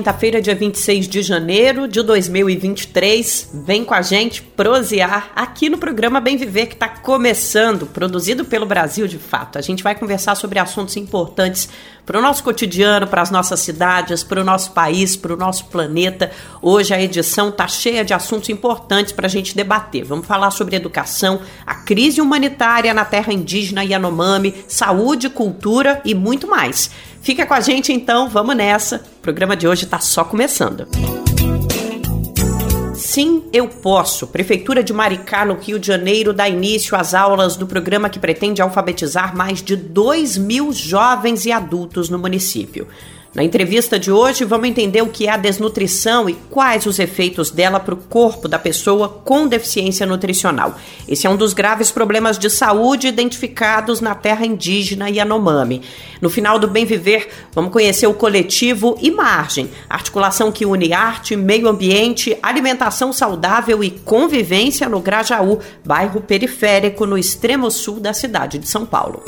Quinta-feira, dia 26 de janeiro de 2023. Vem com a gente prosear aqui no programa Bem Viver, que está começando, produzido pelo Brasil de Fato. A gente vai conversar sobre assuntos importantes para o nosso cotidiano, para as nossas cidades, para o nosso país, para o nosso planeta. Hoje a edição está cheia de assuntos importantes para a gente debater. Vamos falar sobre educação, a crise humanitária na terra indígena Yanomami, saúde, cultura e muito mais. Fica com a gente então, vamos nessa. O programa de hoje está só começando. Sim, eu posso. Prefeitura de Maricá, no Rio de Janeiro, dá início às aulas do programa que pretende alfabetizar mais de 2 mil jovens e adultos no município. Na entrevista de hoje, vamos entender o que é a desnutrição e quais os efeitos dela para o corpo da pessoa com deficiência nutricional. Esse é um dos graves problemas de saúde identificados na terra indígena Yanomami. No final do Bem Viver, vamos conhecer o coletivo Imargem, articulação que une arte, meio ambiente, alimentação saudável e convivência no Grajaú, bairro periférico no extremo sul da cidade de São Paulo.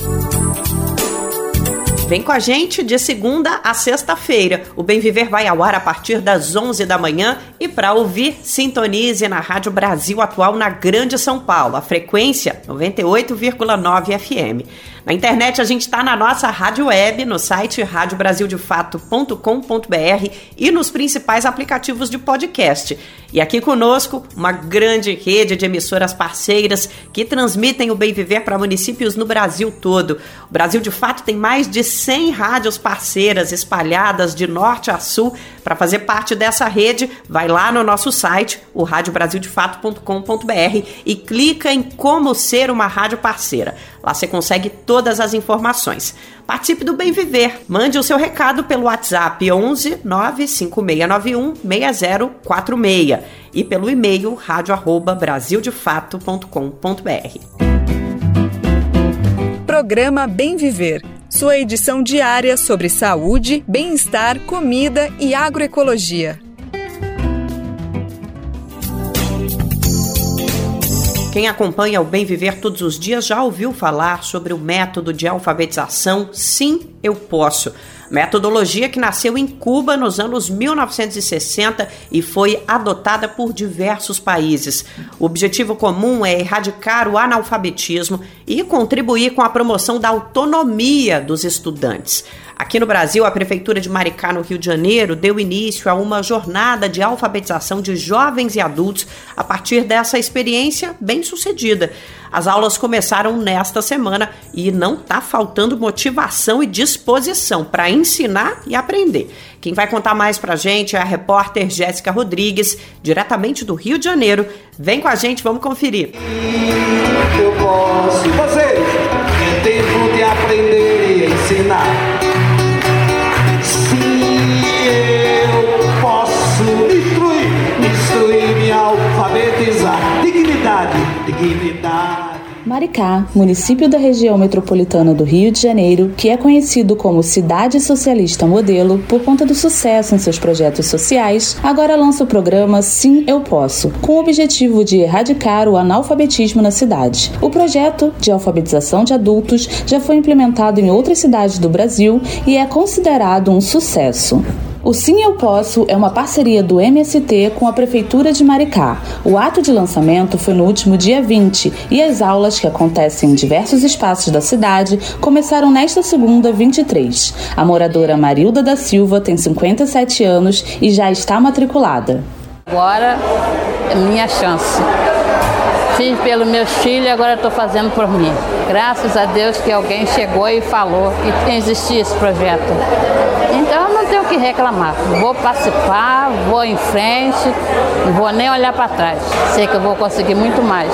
Vem com a gente de segunda a sexta-feira. O Bem Viver vai ao ar a partir das 11 da manhã e para ouvir, sintonize na Rádio Brasil Atual na Grande São Paulo, a frequência 98,9 FM. Na internet a gente está na nossa rádio web, no site radiobrasildefato.com.br e nos principais aplicativos de podcast. E aqui conosco, uma grande rede de emissoras parceiras que transmitem o Bem Viver para municípios no Brasil todo. O Brasil de Fato tem mais de 100 rádios parceiras espalhadas de norte a sul. Para fazer parte dessa rede, vai lá no nosso site, o radiobrasildefato.com.br e clica em como ser uma rádio parceira. Lá você consegue todas as informações. Participe do Bem Viver. Mande o seu recado pelo WhatsApp 11 95691 6046 e pelo e-mail radio@brasildefato.com.br. Programa Bem Viver. Sua edição diária sobre saúde, bem-estar, comida e agroecologia. Quem acompanha o Bem Viver todos os dias já ouviu falar sobre o método de alfabetização Sim, Eu Posso. Metodologia que nasceu em Cuba nos anos 1960 e foi adotada por diversos países. O objetivo comum é erradicar o analfabetismo e contribuir com a promoção da autonomia dos estudantes. Aqui no Brasil, a Prefeitura de Maricá, no Rio de Janeiro, deu início a uma jornada de alfabetização de jovens e adultos a partir dessa experiência bem sucedida. As aulas começaram nesta semana e não está faltando motivação e disposição para ensinar e aprender. Quem vai contar mais para a gente é a repórter Jéssica Rodrigues, diretamente do Rio de Janeiro. Vem com a gente, vamos conferir. Eu posso. Vocês, é tempo de aprender e ensinar. Maricá, município da região metropolitana do Rio de Janeiro, que é conhecido como Cidade Socialista Modelo por conta do sucesso em seus projetos sociais, agora lança o programa Sim Eu Posso, com o objetivo de erradicar o analfabetismo na cidade. O projeto de alfabetização de adultos já foi implementado em outras cidades do Brasil e é considerado um sucesso. O Sim Eu Posso é uma parceria do MST com a Prefeitura de Maricá. O ato de lançamento foi no último dia 20 e as aulas, que acontecem em diversos espaços da cidade, começaram nesta segunda, 23. A moradora Marilda da Silva tem 57 anos e já está matriculada. Agora é minha chance. Fiz pelos meus filhos, agora estou fazendo por mim. Graças a Deus que alguém chegou e falou que existia esse projeto. Então eu não tenho o que reclamar. Vou participar, vou em frente, não vou nem olhar para trás. Sei que eu vou conseguir muito mais.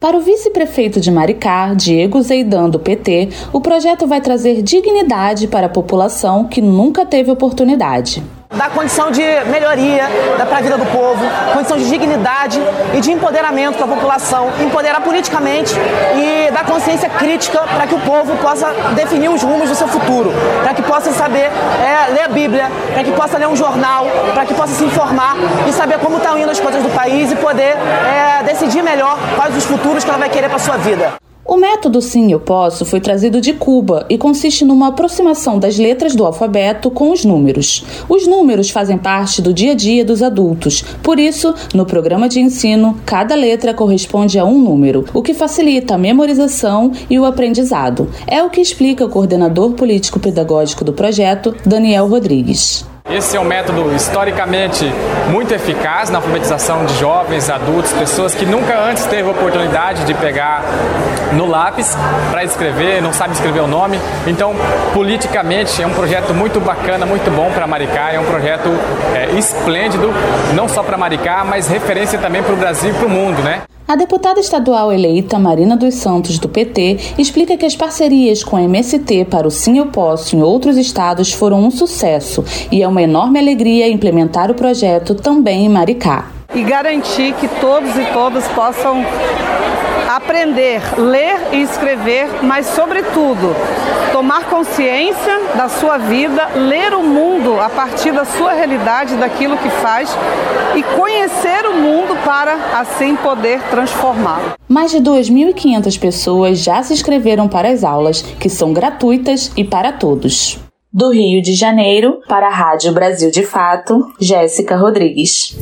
Para o vice-prefeito de Maricá, Diego Zeidan, do PT, o projeto vai trazer dignidade para a população que nunca teve oportunidade. Dar condição de melhoria para a vida do povo, condição de dignidade e de empoderamento para a população, empoderar politicamente e dar consciência crítica para que o povo possa definir os rumos do seu futuro, para que possa saber é, ler a Bíblia, para que possa ler um jornal, para que possa se informar e saber como estão indo as coisas do país e poder é, decidir melhor quais os futuros que ela vai querer para sua vida. O método Sim Eu Posso foi trazido de Cuba e consiste numa aproximação das letras do alfabeto com os números. Os números fazem parte do dia a dia dos adultos, por isso, no programa de ensino, cada letra corresponde a um número, o que facilita a memorização e o aprendizado. É o que explica o coordenador político-pedagógico do projeto, Daniel Rodrigues. Esse é um método historicamente muito eficaz na alfabetização de jovens, adultos, pessoas que nunca antes teve a oportunidade de pegar no lápis para escrever, não sabe escrever o nome. Então, politicamente, é um projeto muito bacana, muito bom para Maricá, é um projeto é, esplêndido, não só para Maricá, mas referência também para o Brasil e para o mundo, né? A deputada estadual eleita Marina dos Santos, do PT, explica que as parcerias com a MST para o Sim Eu Posso em outros estados foram um sucesso e é uma enorme alegria implementar o projeto também em Maricá. E garantir que todos e todas possam aprender, ler e escrever, mas, sobretudo, tomar consciência da sua vida, ler o mundo a partir da sua realidade, daquilo que faz e conhecer o mundo para assim poder transformá-lo. Mais de 2.500 pessoas já se inscreveram para as aulas, que são gratuitas e para todos. Do Rio de Janeiro, para a Rádio Brasil de Fato, Jéssica Rodrigues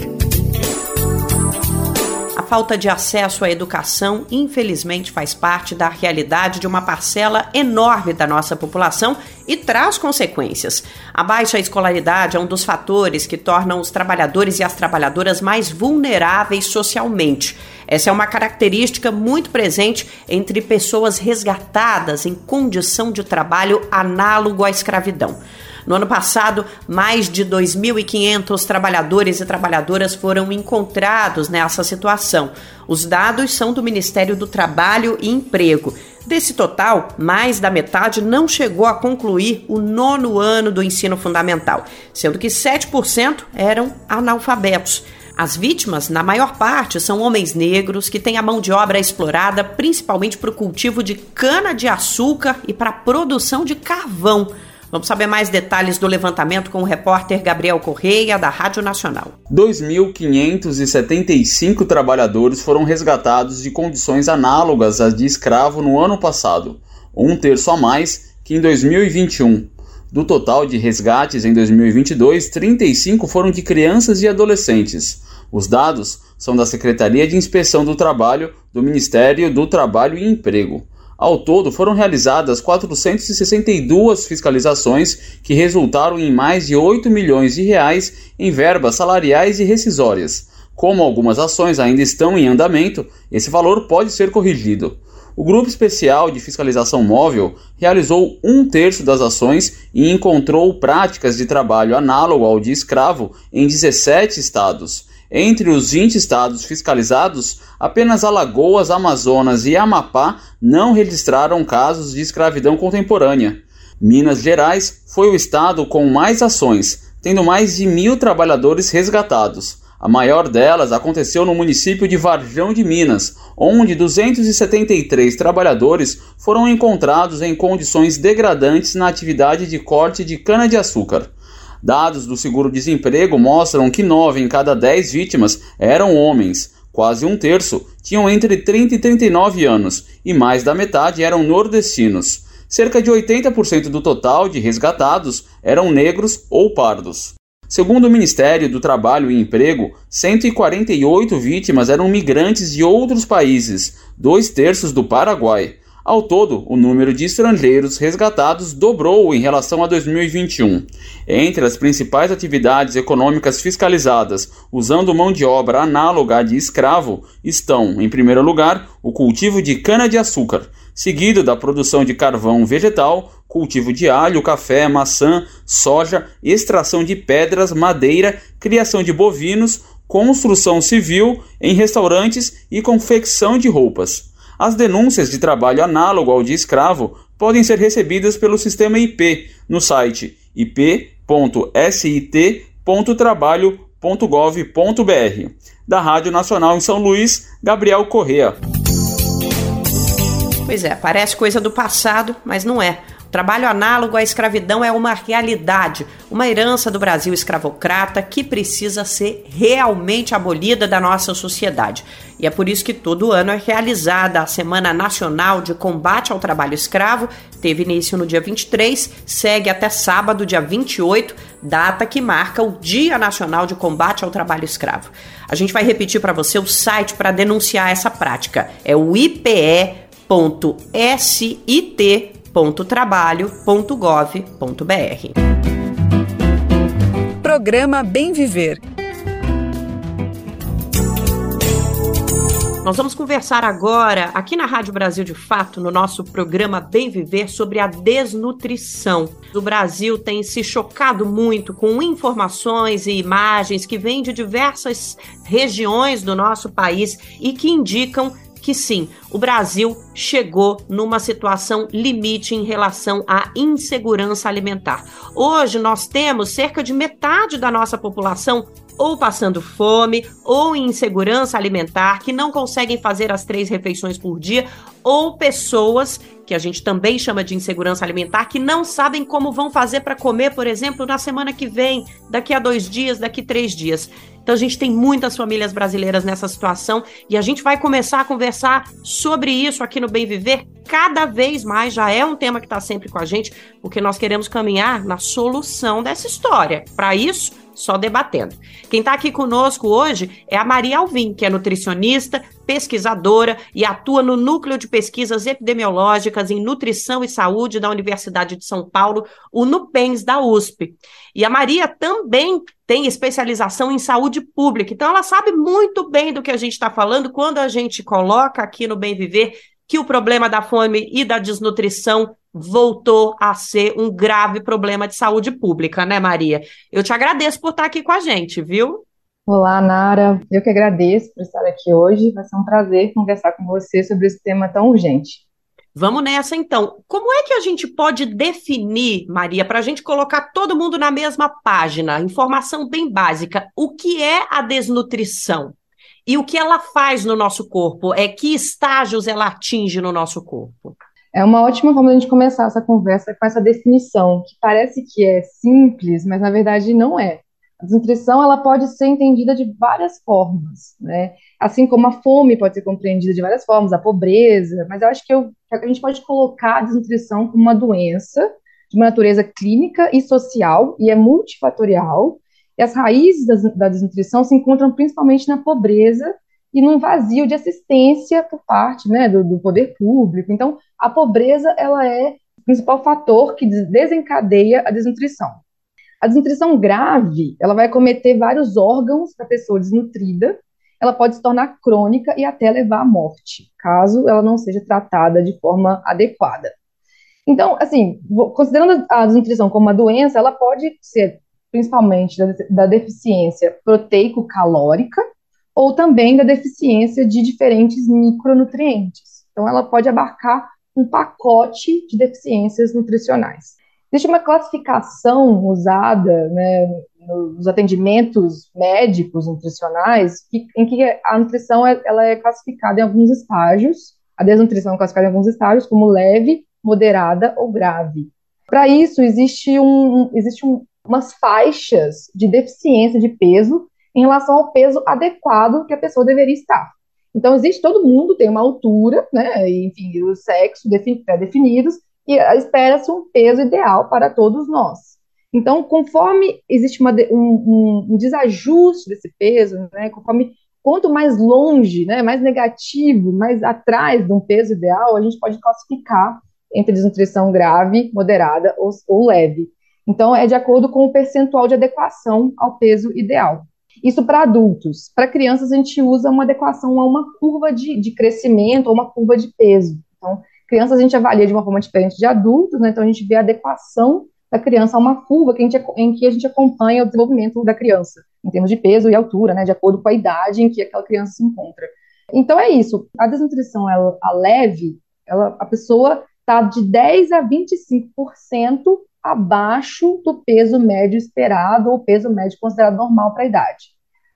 falta de acesso à educação, infelizmente, faz parte da realidade de uma parcela enorme da nossa população e traz consequências. A baixa escolaridade é um dos fatores que tornam os trabalhadores e as trabalhadoras mais vulneráveis socialmente. Essa é uma característica muito presente entre pessoas resgatadas em condição de trabalho análogo à escravidão. No ano passado, mais de 2.500 trabalhadores e trabalhadoras foram encontrados nessa situação. Os dados são do Ministério do Trabalho e Emprego. Desse total, mais da metade não chegou a concluir o nono ano do ensino fundamental, sendo que 7% eram analfabetos. As vítimas, na maior parte, são homens negros que têm a mão de obra explorada principalmente para o cultivo de cana-de-açúcar e para a produção de carvão. Vamos saber mais detalhes do levantamento com o repórter Gabriel Correia, da Rádio Nacional. 2.575 trabalhadores foram resgatados de condições análogas às de escravo no ano passado, um terço a mais que em 2021. Do total de resgates em 2022, 35 foram de crianças e adolescentes. Os dados são da Secretaria de Inspeção do Trabalho do Ministério do Trabalho e Emprego. Ao todo, foram realizadas 462 fiscalizações que resultaram em mais de 8 milhões de reais em verbas salariais e rescisórias. Como algumas ações ainda estão em andamento, esse valor pode ser corrigido. O Grupo Especial de Fiscalização Móvel realizou um terço das ações e encontrou práticas de trabalho análogo ao de escravo em 17 estados. Entre os 20 estados fiscalizados, apenas Alagoas, Amazonas e Amapá não registraram casos de escravidão contemporânea. Minas Gerais foi o estado com mais ações, tendo mais de mil trabalhadores resgatados. A maior delas aconteceu no município de Varjão de Minas, onde 273 trabalhadores foram encontrados em condições degradantes na atividade de corte de cana-de-açúcar. Dados do seguro-desemprego mostram que 9 em cada 10 vítimas eram homens, quase um terço tinham entre 30 e 39 anos e mais da metade eram nordestinos. Cerca de 80% do total de resgatados eram negros ou pardos. Segundo o Ministério do Trabalho e Emprego, 148 vítimas eram migrantes de outros países, dois terços do Paraguai. Ao todo, o número de estrangeiros resgatados dobrou em relação a 2021. Entre as principais atividades econômicas fiscalizadas usando mão de obra análoga à de escravo estão, em primeiro lugar, o cultivo de cana-de-açúcar, seguido da produção de carvão vegetal, cultivo de alho, café, maçã, soja, extração de pedras, madeira, criação de bovinos, construção civil em restaurantes e confecção de roupas. As denúncias de trabalho análogo ao de escravo podem ser recebidas pelo sistema IP no site ip.sit.gov.br www.trabalho.gov.br. Da Rádio Nacional em São Luís, Gabriel Correa. Pois é, parece coisa do passado, mas não é. Trabalho análogo à escravidão é uma realidade, uma herança do Brasil escravocrata que precisa ser realmente abolida da nossa sociedade. E é por isso que todo ano é realizada a Semana Nacional de Combate ao Trabalho Escravo. Teve início no dia 23, segue até sábado, dia 28, data que marca o Dia Nacional de Combate ao Trabalho Escravo. A gente vai repetir para você o site para denunciar essa prática. É o ipe.sit www.trabalho.gov.br. Programa Bem Viver. Nós vamos conversar agora, aqui na Rádio Brasil de Fato, no nosso programa Bem Viver, sobre a desnutrição. O Brasil tem se chocado muito com informações e imagens que vêm de diversas regiões do nosso país e que indicam que sim, o Brasil chegou numa situação limite em relação à insegurança alimentar. Hoje nós temos cerca de metade da nossa população ou passando fome, ou em insegurança alimentar, que não conseguem fazer as três refeições por dia, ou pessoas que a gente também chama de insegurança alimentar, que não sabem como vão fazer para comer, por exemplo, na semana que vem, daqui a dois dias, daqui a três dias. Então a gente tem muitas famílias brasileiras nessa situação e a gente vai começar a conversar sobre isso aqui no Bem Viver cada vez mais. Já é um tema que está sempre com a gente, porque nós queremos caminhar na solução dessa história. Para isso, só debatendo. Quem está aqui conosco hoje é a Maria Alvim, que é nutricionista, pesquisadora e atua no Núcleo de Pesquisas Epidemiológicas em Nutrição e Saúde da Universidade de São Paulo, o NUPENS da USP. E a Maria também tem especialização em saúde pública, então ela sabe muito bem do que a gente está falando quando a gente coloca aqui no Bem Viver que o problema da fome e da desnutrição voltou a ser um grave problema de saúde pública, né, Maria? Eu te agradeço por estar aqui com a gente, viu? Olá, Nara. Eu que agradeço por estar aqui hoje. Vai ser um prazer conversar com você sobre esse tema tão urgente. Vamos nessa então. Como é que a gente pode definir, Maria, para a gente colocar todo mundo na mesma página, informação bem básica, o que é a desnutrição? E o que ela faz no nosso corpo? É que estágios ela atinge no nosso corpo? É uma ótima forma de a gente começar essa conversa com essa definição, que parece que é simples, mas na verdade não é. A desnutrição ela pode ser entendida de várias formas, né? Assim como a fome pode ser compreendida de várias formas, a pobreza, mas eu acho que, eu, a gente pode colocar a desnutrição como uma doença de uma natureza clínica e social, e é multifatorial, e as raízes da, da desnutrição se encontram principalmente na pobreza e num vazio de assistência por parte né, do, do, poder público. Então, a pobreza ela é o principal fator que desencadeia a desnutrição. A desnutrição grave, ela vai cometer vários órgãos da pessoa desnutrida, ela pode se tornar crônica e até levar à morte, caso ela não seja tratada de forma adequada. Então, assim, considerando a desnutrição como uma doença, ela pode ser principalmente da, da deficiência proteico-calórica ou também da deficiência de diferentes micronutrientes. Então, ela pode abarcar um pacote de deficiências nutricionais. Existe uma classificação usada né, nos atendimentos médicos nutricionais em que a nutrição é, ela é classificada em alguns estágios, a desnutrição é classificada em alguns estágios, como leve, moderada ou grave. Para isso, existe, um, existe um, umas faixas de deficiência de peso em relação ao peso adequado que a pessoa deveria estar. Então, existe todo mundo, tem uma altura, né, enfim, o sexo pré-definidos, e espera-se um peso ideal para todos nós. Então, conforme existe uma, um, um, desajuste desse peso, né, conforme quanto mais longe, né, mais negativo, mais atrás de um peso ideal, a gente pode classificar entre desnutrição grave, moderada ou, ou leve. Então, é de acordo com o percentual de adequação ao peso ideal. Isso para adultos. Para crianças, a gente usa uma adequação a uma curva de, de crescimento ou uma curva de peso. Então, crianças a gente avalia de uma forma diferente de adultos, né? então a gente vê a adequação da criança a uma curva que a gente, em que a gente acompanha o desenvolvimento da criança, em termos de peso e altura, né? de acordo com a idade em que aquela criança se encontra. Então é isso. A desnutrição, ela, a leve, ela, a pessoa está de 10 a 25% abaixo do peso médio esperado ou peso médio considerado normal para a idade.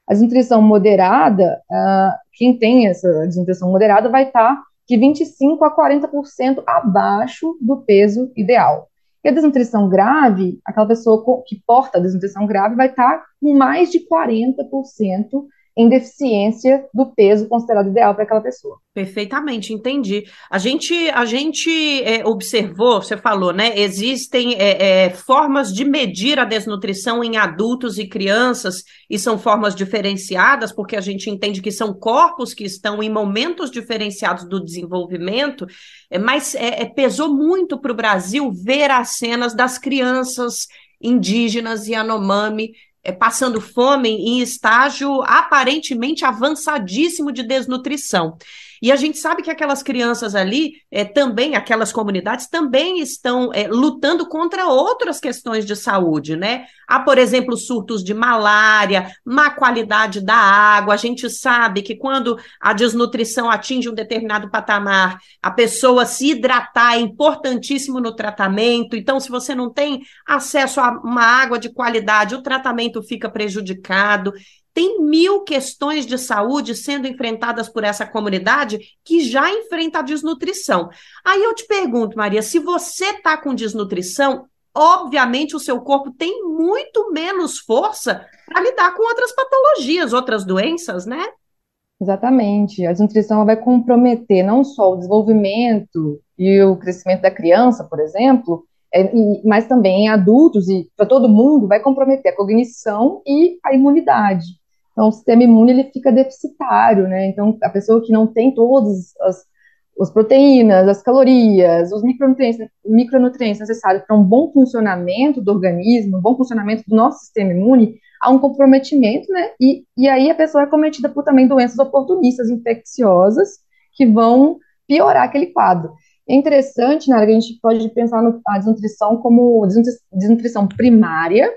A desnutrição moderada, uh, quem tem essa desnutrição moderada vai estar tá de 25% a 40% abaixo do peso ideal. E a desnutrição grave, aquela pessoa que porta a desnutrição grave vai estar tá com mais de 40% em deficiência do peso considerado ideal para aquela pessoa. Perfeitamente, entendi. A gente, a gente é, observou, você falou, né? Existem é, é, formas de medir a desnutrição em adultos e crianças, e são formas diferenciadas, porque a gente entende que são corpos que estão em momentos diferenciados do desenvolvimento, é, mas é, é, pesou muito para o Brasil ver as cenas das crianças indígenas e Anomami é, passando fome em estágio aparentemente avançadíssimo de desnutrição. E a gente sabe que aquelas crianças ali, é, também, aquelas comunidades, também estão é, lutando contra outras questões de saúde, né? Há, por exemplo, surtos de malária, má qualidade da água. A gente sabe que quando a desnutrição atinge um determinado patamar, a pessoa se hidratar é importantíssimo no tratamento. Então, se você não tem acesso a uma água de qualidade, o tratamento fica prejudicado. Tem mil questões de saúde sendo enfrentadas por essa comunidade que já enfrenta a desnutrição. Aí eu te pergunto, Maria, se você está com desnutrição, obviamente o seu corpo tem muito menos força para lidar com outras patologias, outras doenças, né? Exatamente. A desnutrição vai comprometer não só o desenvolvimento e o crescimento da criança, por exemplo, é, mas também adultos e para todo mundo vai comprometer a cognição e a imunidade. Então, o sistema imune ele fica deficitário, né? Então, a pessoa que não tem todas as, as proteínas, as calorias, os micronutrientes, micronutrientes necessários para um bom funcionamento do organismo, um bom funcionamento do nosso sistema imune, há um comprometimento, né? E, e aí a pessoa é cometida por também doenças oportunistas infecciosas que vão piorar aquele quadro. É interessante, né, que a gente pode pensar na desnutrição como desnutrição primária,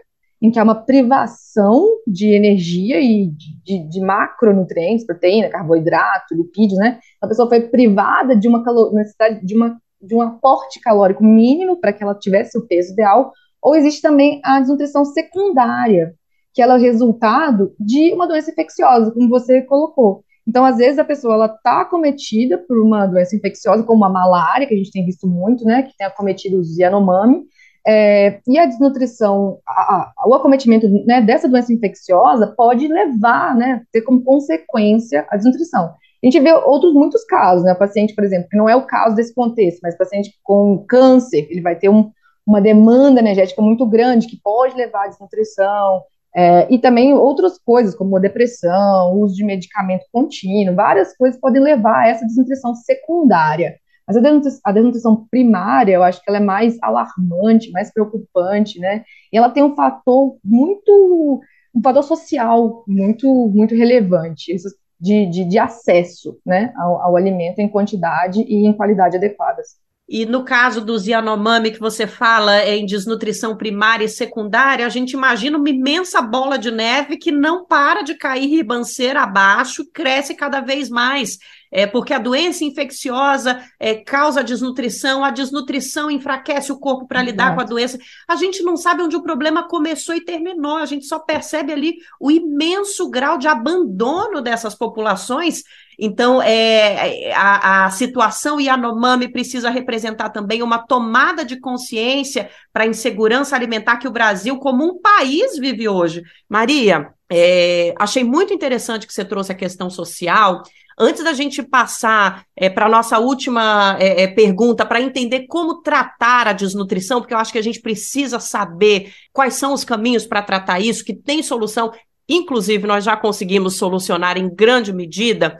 em que há uma privação de energia e de, de, de macronutrientes, proteína, carboidrato, lipídios, né? A pessoa foi privada de uma necessidade de uma de um aporte calórico mínimo para que ela tivesse o peso ideal, ou existe também a desnutrição secundária, que ela é o resultado de uma doença infecciosa, como você colocou. Então, às vezes, a pessoa ela está acometida por uma doença infecciosa, como a malária, que a gente tem visto muito, né, que tem acometido os Yanomami, é, e a desnutrição, a, a, o acometimento né, dessa doença infecciosa pode levar, né, ter como consequência a desnutrição. A gente vê outros muitos casos, né, paciente, por exemplo, que não é o caso desse contexto, mas paciente com câncer, ele vai ter um, uma demanda energética muito grande que pode levar à desnutrição, é, e também outras coisas, como a depressão, uso de medicamento contínuo, várias coisas podem levar a essa desnutrição secundária. Mas a desnutrição, a desnutrição primária, eu acho que ela é mais alarmante, mais preocupante, né? E ela tem um fator muito, um fator social muito, muito relevante, de, de, de acesso, né, ao, ao alimento em quantidade e em qualidade adequadas. E no caso do Yanomami, que você fala em desnutrição primária e secundária, a gente imagina uma imensa bola de neve que não para de cair ribanceira abaixo, cresce cada vez mais é, porque a doença infecciosa é, causa desnutrição, a desnutrição enfraquece o corpo para lidar com a doença. A gente não sabe onde o problema começou e terminou, a gente só percebe ali o imenso grau de abandono dessas populações. Então, é, a, a situação Yanomami precisa representar também uma tomada de consciência para a insegurança alimentar que o Brasil, como um país, vive hoje. Maria, é, achei muito interessante que você trouxe a questão social. Antes da gente passar é, para a nossa última é, é pergunta, para entender como tratar a desnutrição, porque eu acho que a gente precisa saber quais são os caminhos para tratar isso, que tem solução, inclusive nós já conseguimos solucionar em grande medida.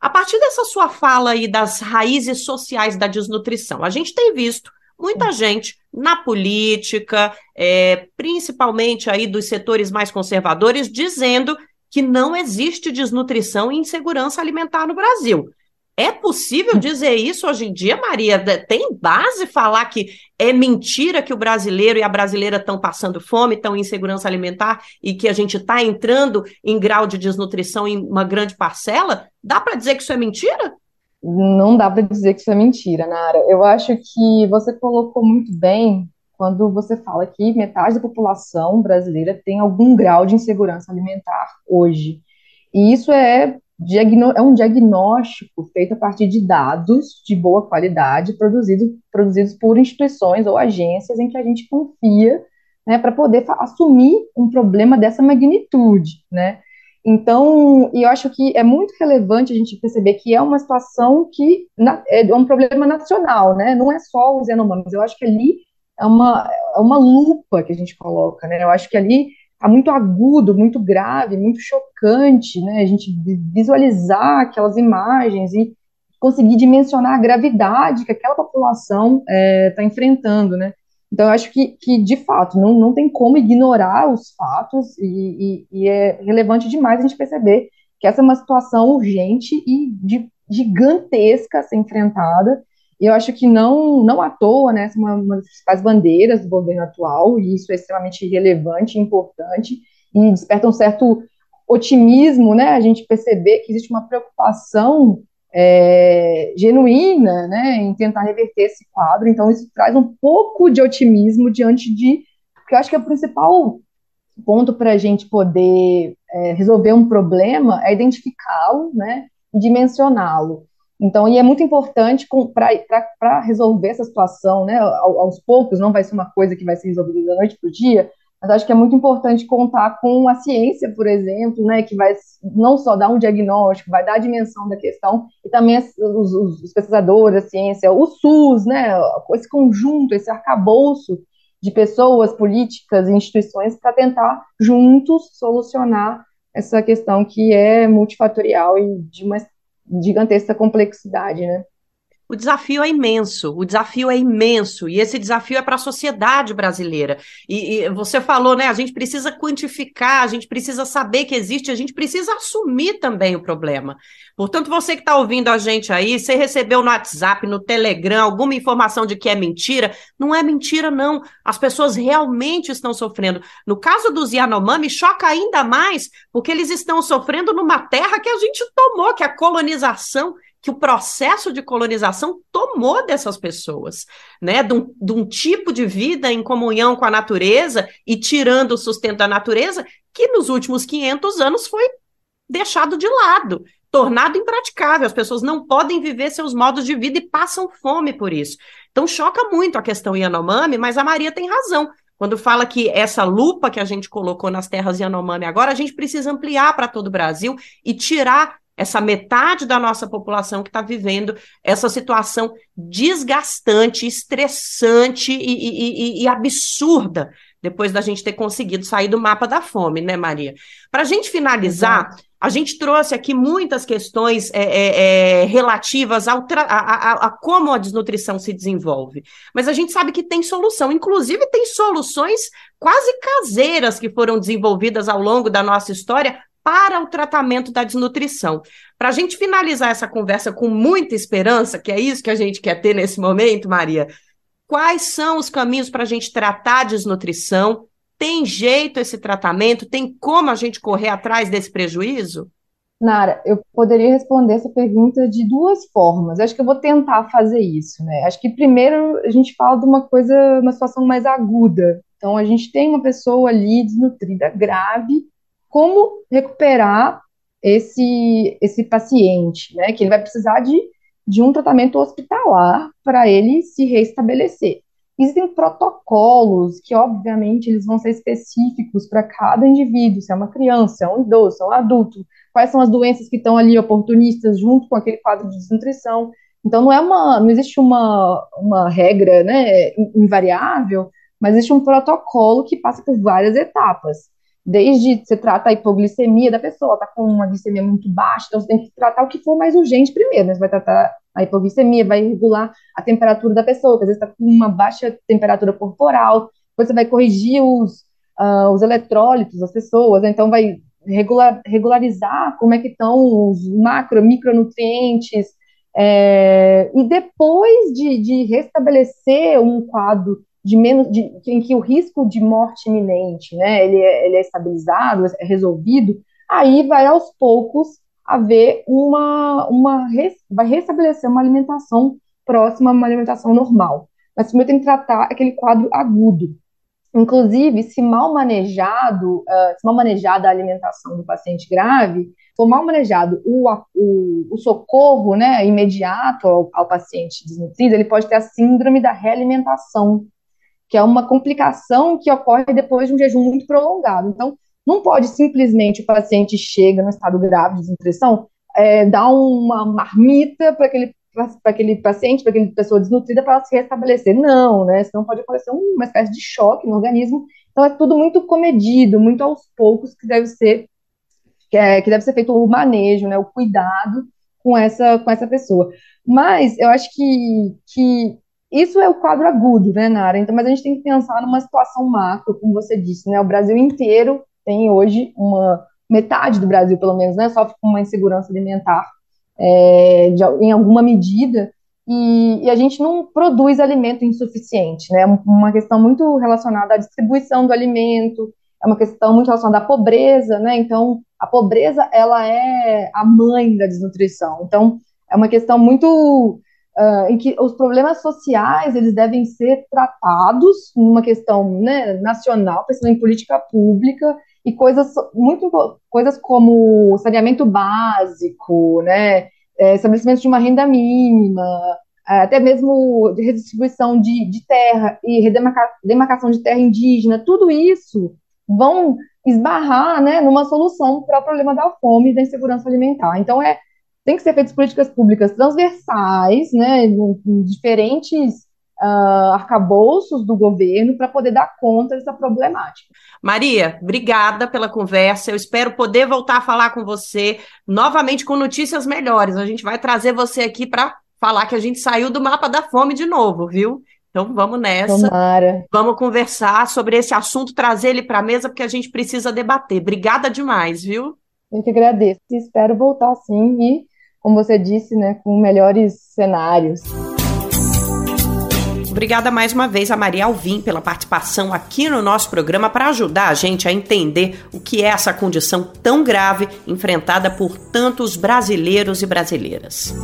A partir dessa sua fala aí das raízes sociais da desnutrição, a gente tem visto muita gente na política, é, principalmente aí dos setores mais conservadores, dizendo que não existe desnutrição e insegurança alimentar no Brasil. É possível dizer isso hoje em dia, Maria? Tem base falar que é mentira que o brasileiro e a brasileira estão passando fome, estão em insegurança alimentar e que a gente está entrando em grau de desnutrição em uma grande parcela? Dá para dizer que isso é mentira? Não dá para dizer que isso é mentira, Nara. Eu acho que você colocou muito bem quando você fala que metade da população brasileira tem algum grau de insegurança alimentar hoje. E isso é, é um diagnóstico feito a partir de dados de boa qualidade produzidos, produzidos por instituições ou agências em que a gente confia né, para poder assumir um problema dessa magnitude, né? Então, eu acho que é muito relevante a gente perceber que é uma situação que na, é um problema nacional, né? Não é só os Yanomamis. Eu acho que ali é uma, é uma lupa que a gente coloca, né? Eu acho que ali está muito agudo, muito grave, muito chocante, né? A gente visualizar aquelas imagens e conseguir dimensionar a gravidade que aquela população está é, tá enfrentando, né? Então, eu acho que, que de fato, não, não tem como ignorar os fatos e, e, e é relevante demais a gente perceber que essa é uma situação urgente e de, gigantesca a ser enfrentada, e eu acho que não, não à toa, né, é uma, uma das principais bandeiras do governo atual, e isso é extremamente relevante e importante, e desperta um certo otimismo, né, a gente perceber que existe uma preocupação é, genuína, né, em tentar reverter esse quadro. Então, isso traz um pouco de otimismo diante de. Porque eu acho que o principal ponto para a gente poder é, resolver um problema é identificá-lo, né, e dimensioná-lo. Então, e é muito importante para resolver essa situação, né, aos poucos, não vai ser uma coisa que vai ser resolvida da noite para o dia, mas acho que é muito importante contar com a ciência, por exemplo, né, que vai não só dar um diagnóstico, vai dar a dimensão da questão, e também os, os, pesquisadores, a ciência, o SUS, né, esse conjunto, esse arcabouço de pessoas, políticas e instituições para tentar juntos solucionar essa questão que é multifatorial e de uma gigantesca complexidade, né? O desafio é imenso, o desafio é imenso, e esse desafio é para a sociedade brasileira. E, e, você falou, né? A gente precisa quantificar, a gente precisa saber que existe, a gente precisa assumir também o problema. Portanto, você que está ouvindo a gente aí, você recebeu no WhatsApp, no Telegram, alguma informação de que é mentira, não é mentira, não. As pessoas realmente estão sofrendo. No caso dos Yanomami, choca ainda mais, porque eles estão sofrendo numa terra que a gente tomou, que é a colonização que o processo de colonização tomou dessas pessoas, né? De um, de um, tipo de vida em comunhão com a natureza e tirando o sustento da natureza, que nos últimos 500 anos foi deixado de lado, tornado impraticável. As pessoas não podem viver seus modos de vida e passam fome por isso. Então choca muito a questão Yanomami, mas a Maria tem razão. Quando fala que essa lupa que a gente colocou nas terras Yanomami agora, a gente precisa ampliar para todo o Brasil e tirar essa metade da nossa população que está vivendo essa situação desgastante, estressante e, e, e, absurda depois da gente ter conseguido sair do mapa da fome, né, Maria? Para a gente finalizar, Exato. a gente trouxe aqui muitas questões é, é, é, relativas ao a, a, a, como a desnutrição se desenvolve, mas a gente sabe que tem solução, inclusive tem soluções quase caseiras que foram desenvolvidas ao longo da nossa história para o tratamento da desnutrição. Para a gente finalizar essa conversa com muita esperança, que é isso que a gente quer ter nesse momento, Maria, quais são os caminhos para a gente tratar a desnutrição? Tem jeito esse tratamento? Tem como a gente correr atrás desse prejuízo? Nara, eu poderia responder essa pergunta de duas formas. Acho que eu vou tentar fazer isso, né? Acho que primeiro a gente fala de uma coisa, uma situação mais aguda. Então a gente tem uma pessoa ali desnutrida grave como recuperar esse, esse paciente, né? Que ele vai precisar de, de um tratamento hospitalar para ele se restabelecer. Existem protocolos que, obviamente, eles vão ser específicos para cada indivíduo, se é uma criança, se é um idoso, se é um adulto, quais são as doenças que estão ali oportunistas junto com aquele quadro de desnutrição. Então, não é uma, não existe uma, uma regra, né, invariável, mas existe um protocolo que passa por várias etapas desde você trata a hipoglicemia da pessoa, tá com uma glicemia muito baixa, então você tem que tratar o que for mais urgente primeiro, né? Você vai tratar a hipoglicemia, vai regular a temperatura da pessoa, que às vezes está com uma baixa temperatura corporal, depois você vai corrigir os, uh, os eletrólitos das pessoas, né? então vai regular, regularizar como é que estão os macro, micronutrientes, é, e depois de, de restabelecer um quadro de menos, de, em que o risco de morte iminente, né, ele é, ele é estabilizado, é resolvido, aí vai aos poucos haver uma, uma vai restabelecer uma alimentação próxima a uma alimentação normal. mas primeiro tem que tratar aquele quadro agudo. Inclusive, se mal manejado, uh, se mal manejada a alimentação do paciente grave, for mal manejado o, o, o socorro né, imediato ao, ao, paciente desnutrido, ele pode ter a síndrome da realimentação, que é uma complicação que ocorre depois de um jejum muito prolongado. Então, não pode simplesmente o paciente chega no estado grave de desnutrição, é, dar uma marmita para aquele aquele paciente, para aquela pessoa desnutrida, para ela se restabelecer. Não, né? Senão pode acontecer uma espécie de choque no organismo. Então é tudo muito comedido, muito aos poucos que deve ser que, é, que deve ser feito o manejo, né? O cuidado com essa com essa pessoa. Mas eu acho que, que isso é o quadro agudo, né, Nara? Então, mas a gente tem que pensar numa situação macro, como você disse, né? O Brasil inteiro tem hoje uma metade do Brasil, pelo menos, né, sofre com uma insegurança alimentar é, de, em alguma medida, e, e, a gente não produz alimento insuficiente, né? É uma questão muito relacionada à distribuição do alimento, é uma questão muito relacionada à pobreza, né? Então, a pobreza, ela é a mãe da desnutrição. Então, é uma questão muito uh, em que os problemas sociais, eles devem ser tratados numa questão né, nacional, pensando em política pública, e coisas muito coisas como saneamento básico, né, é, estabelecimento de uma renda mínima, é, até mesmo redistribuição de, de terra e demarcação de terra indígena, tudo isso vão esbarrar né, numa solução para o problema da fome e da insegurança alimentar. Então, é, tem que ser feitas políticas públicas transversais, né, em, diferentes uh, arcabouços do governo para poder dar conta dessa problemática. Maria, obrigada pela conversa. Eu espero poder voltar a falar com você novamente com notícias melhores. A gente vai trazer você aqui para falar que a gente saiu do mapa da fome de novo, viu? Então vamos nessa. Tomara. Vamos conversar sobre esse assunto, trazer ele para a mesa, porque a gente precisa debater. Obrigada demais, viu? Eu que agradeço. Espero voltar sim e, como você disse, né, com melhores cenários. Obrigada mais uma vez a Maria Alvim pela participação aqui no nosso programa para ajudar a gente a entender o que é essa condição tão grave enfrentada por tantos brasileiros e brasileiras.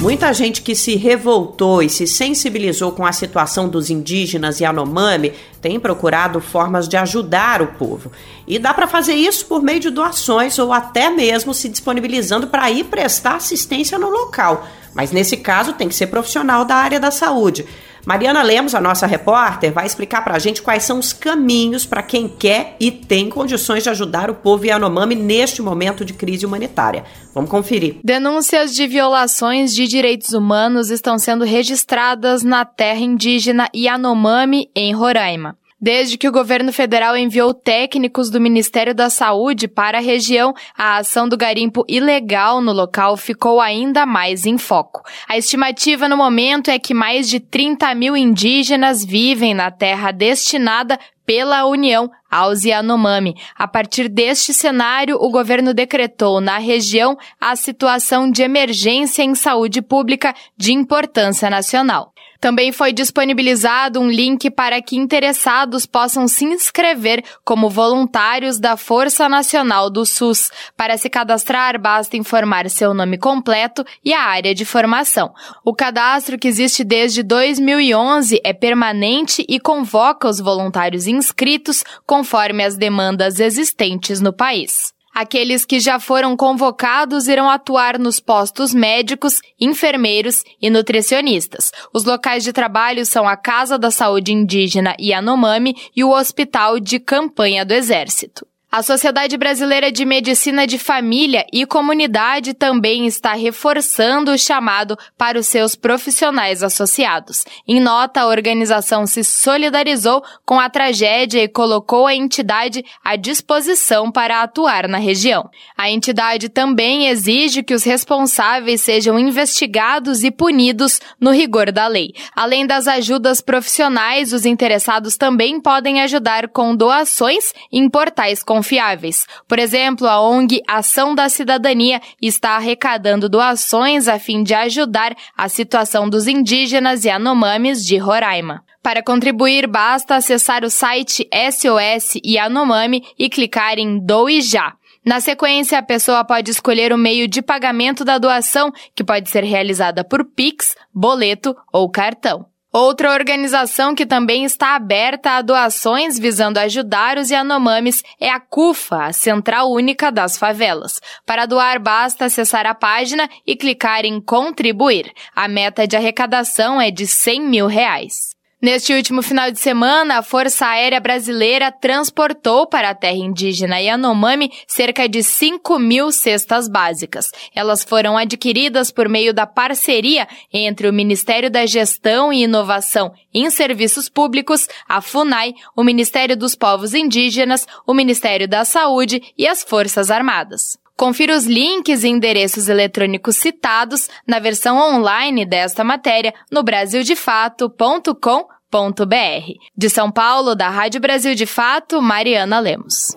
Muita gente que se revoltou e se sensibilizou com a situação dos indígenas e Anomami tem procurado formas de ajudar o povo. E dá para fazer isso por meio de doações ou até mesmo se disponibilizando para ir prestar assistência no local mas nesse caso tem que ser profissional da área da saúde. Mariana Lemos, a nossa repórter, vai explicar para a gente quais são os caminhos para quem quer e tem condições de ajudar o povo Yanomami neste momento de crise humanitária. Vamos conferir. Denúncias de violações de direitos humanos estão sendo registradas na terra indígena Yanomami, em Roraima. Desde que o governo federal enviou técnicos do Ministério da Saúde para a região, a ação do garimpo ilegal no local ficou ainda mais em foco. A estimativa no momento é que mais de 30 mil indígenas vivem na terra destinada pela União aos Yanomami. A partir deste cenário, o governo decretou na região a situação de emergência em saúde pública de importância nacional. Também foi disponibilizado um link para que interessados possam se inscrever como voluntários da Força Nacional do SUS. Para se cadastrar, basta informar seu nome completo e a área de formação. O cadastro, que existe desde 2011, é permanente e convoca os voluntários inscritos conforme as demandas existentes no país. Aqueles que já foram convocados irão atuar nos postos médicos, enfermeiros e nutricionistas. Os locais de trabalho são a Casa da Saúde Indígena Yanomami e o Hospital de Campanha do Exército. A Sociedade Brasileira de Medicina de Família e Comunidade também está reforçando o chamado para os seus profissionais associados. Em nota, a organização se solidarizou com a tragédia e colocou a entidade à disposição para atuar na região. A entidade também exige que os responsáveis sejam investigados e punidos no rigor da lei. Além das ajudas profissionais, os interessados também podem ajudar com doações em portais com confiáveis. Por exemplo, a ONG Ação da Cidadania está arrecadando doações a fim de ajudar a situação dos indígenas e anomames de Roraima. Para contribuir, basta acessar o site SOS Yanomami e clicar em Doe Já. Na sequência, a pessoa pode escolher o meio de pagamento da doação, que pode ser realizada por Pix, boleto ou cartão. Outra organização que também está aberta a doações visando ajudar os Yanomamis é a CUFA, a Central Única das Favelas. Para doar, basta acessar a página e clicar em contribuir. A meta de arrecadação é de 100 mil reais. Neste último final de semana, a Força Aérea Brasileira transportou para a terra indígena Yanomami cerca de 5 mil cestas básicas. Elas foram adquiridas por meio da parceria entre o Ministério da Gestão e Inovação em Serviços Públicos, a FUNAI, o Ministério dos Povos Indígenas, o Ministério da Saúde e as Forças Armadas. Confira os links e endereços eletrônicos citados na versão online desta matéria no brasildefato.com.br. De São Paulo, da Rádio Brasil de Fato, Mariana Lemos.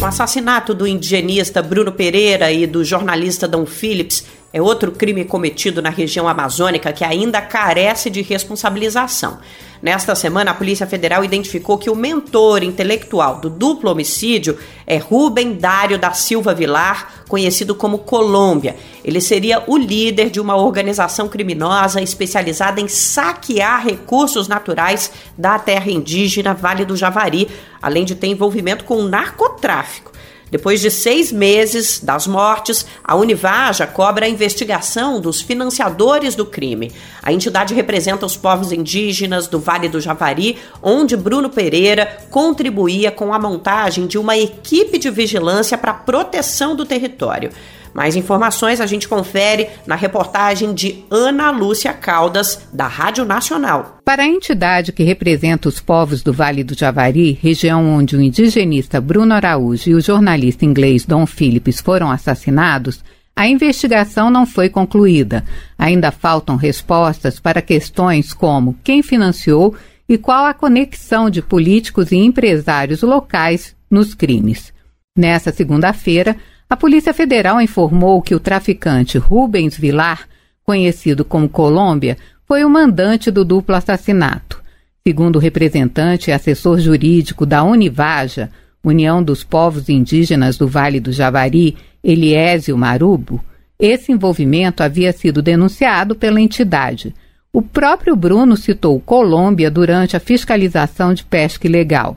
O assassinato do indigenista Bruno Pereira e do jornalista Dom Phillips é outro crime cometido na região amazônica que ainda carece de responsabilização. Nesta semana, a Polícia Federal identificou que o mentor intelectual do duplo homicídio é Rubem Dário da Silva Vilar, conhecido como Colômbia. Ele seria o líder de uma organização criminosa especializada em saquear recursos naturais da terra indígena Vale do Javari, além de ter envolvimento com o narcotráfico. Depois de seis meses das mortes, a Univaja cobra a investigação dos financiadores do crime. A entidade representa os povos indígenas do Vale do Javari, onde Bruno Pereira contribuía com a montagem de uma equipe de vigilância para a proteção do território. Mais informações a gente confere na reportagem de Ana Lúcia Caldas, da Rádio Nacional. Para a entidade que representa os povos do Vale do Javari, região onde o indigenista Bruno Araújo e o jornalista inglês Don Phillips foram assassinados, a investigação não foi concluída. Ainda faltam respostas para questões como quem financiou e qual a conexão de políticos e empresários locais nos crimes. Nessa segunda-feira, a Polícia Federal informou que o traficante Rubens Vilar, conhecido como Colômbia, foi o mandante do duplo assassinato. Segundo o representante e assessor jurídico da Univaja, União dos Povos Indígenas do Vale do Javari, Eliésio Marubo, esse envolvimento havia sido denunciado pela entidade. O próprio Bruno citou Colômbia durante a fiscalização de pesca ilegal.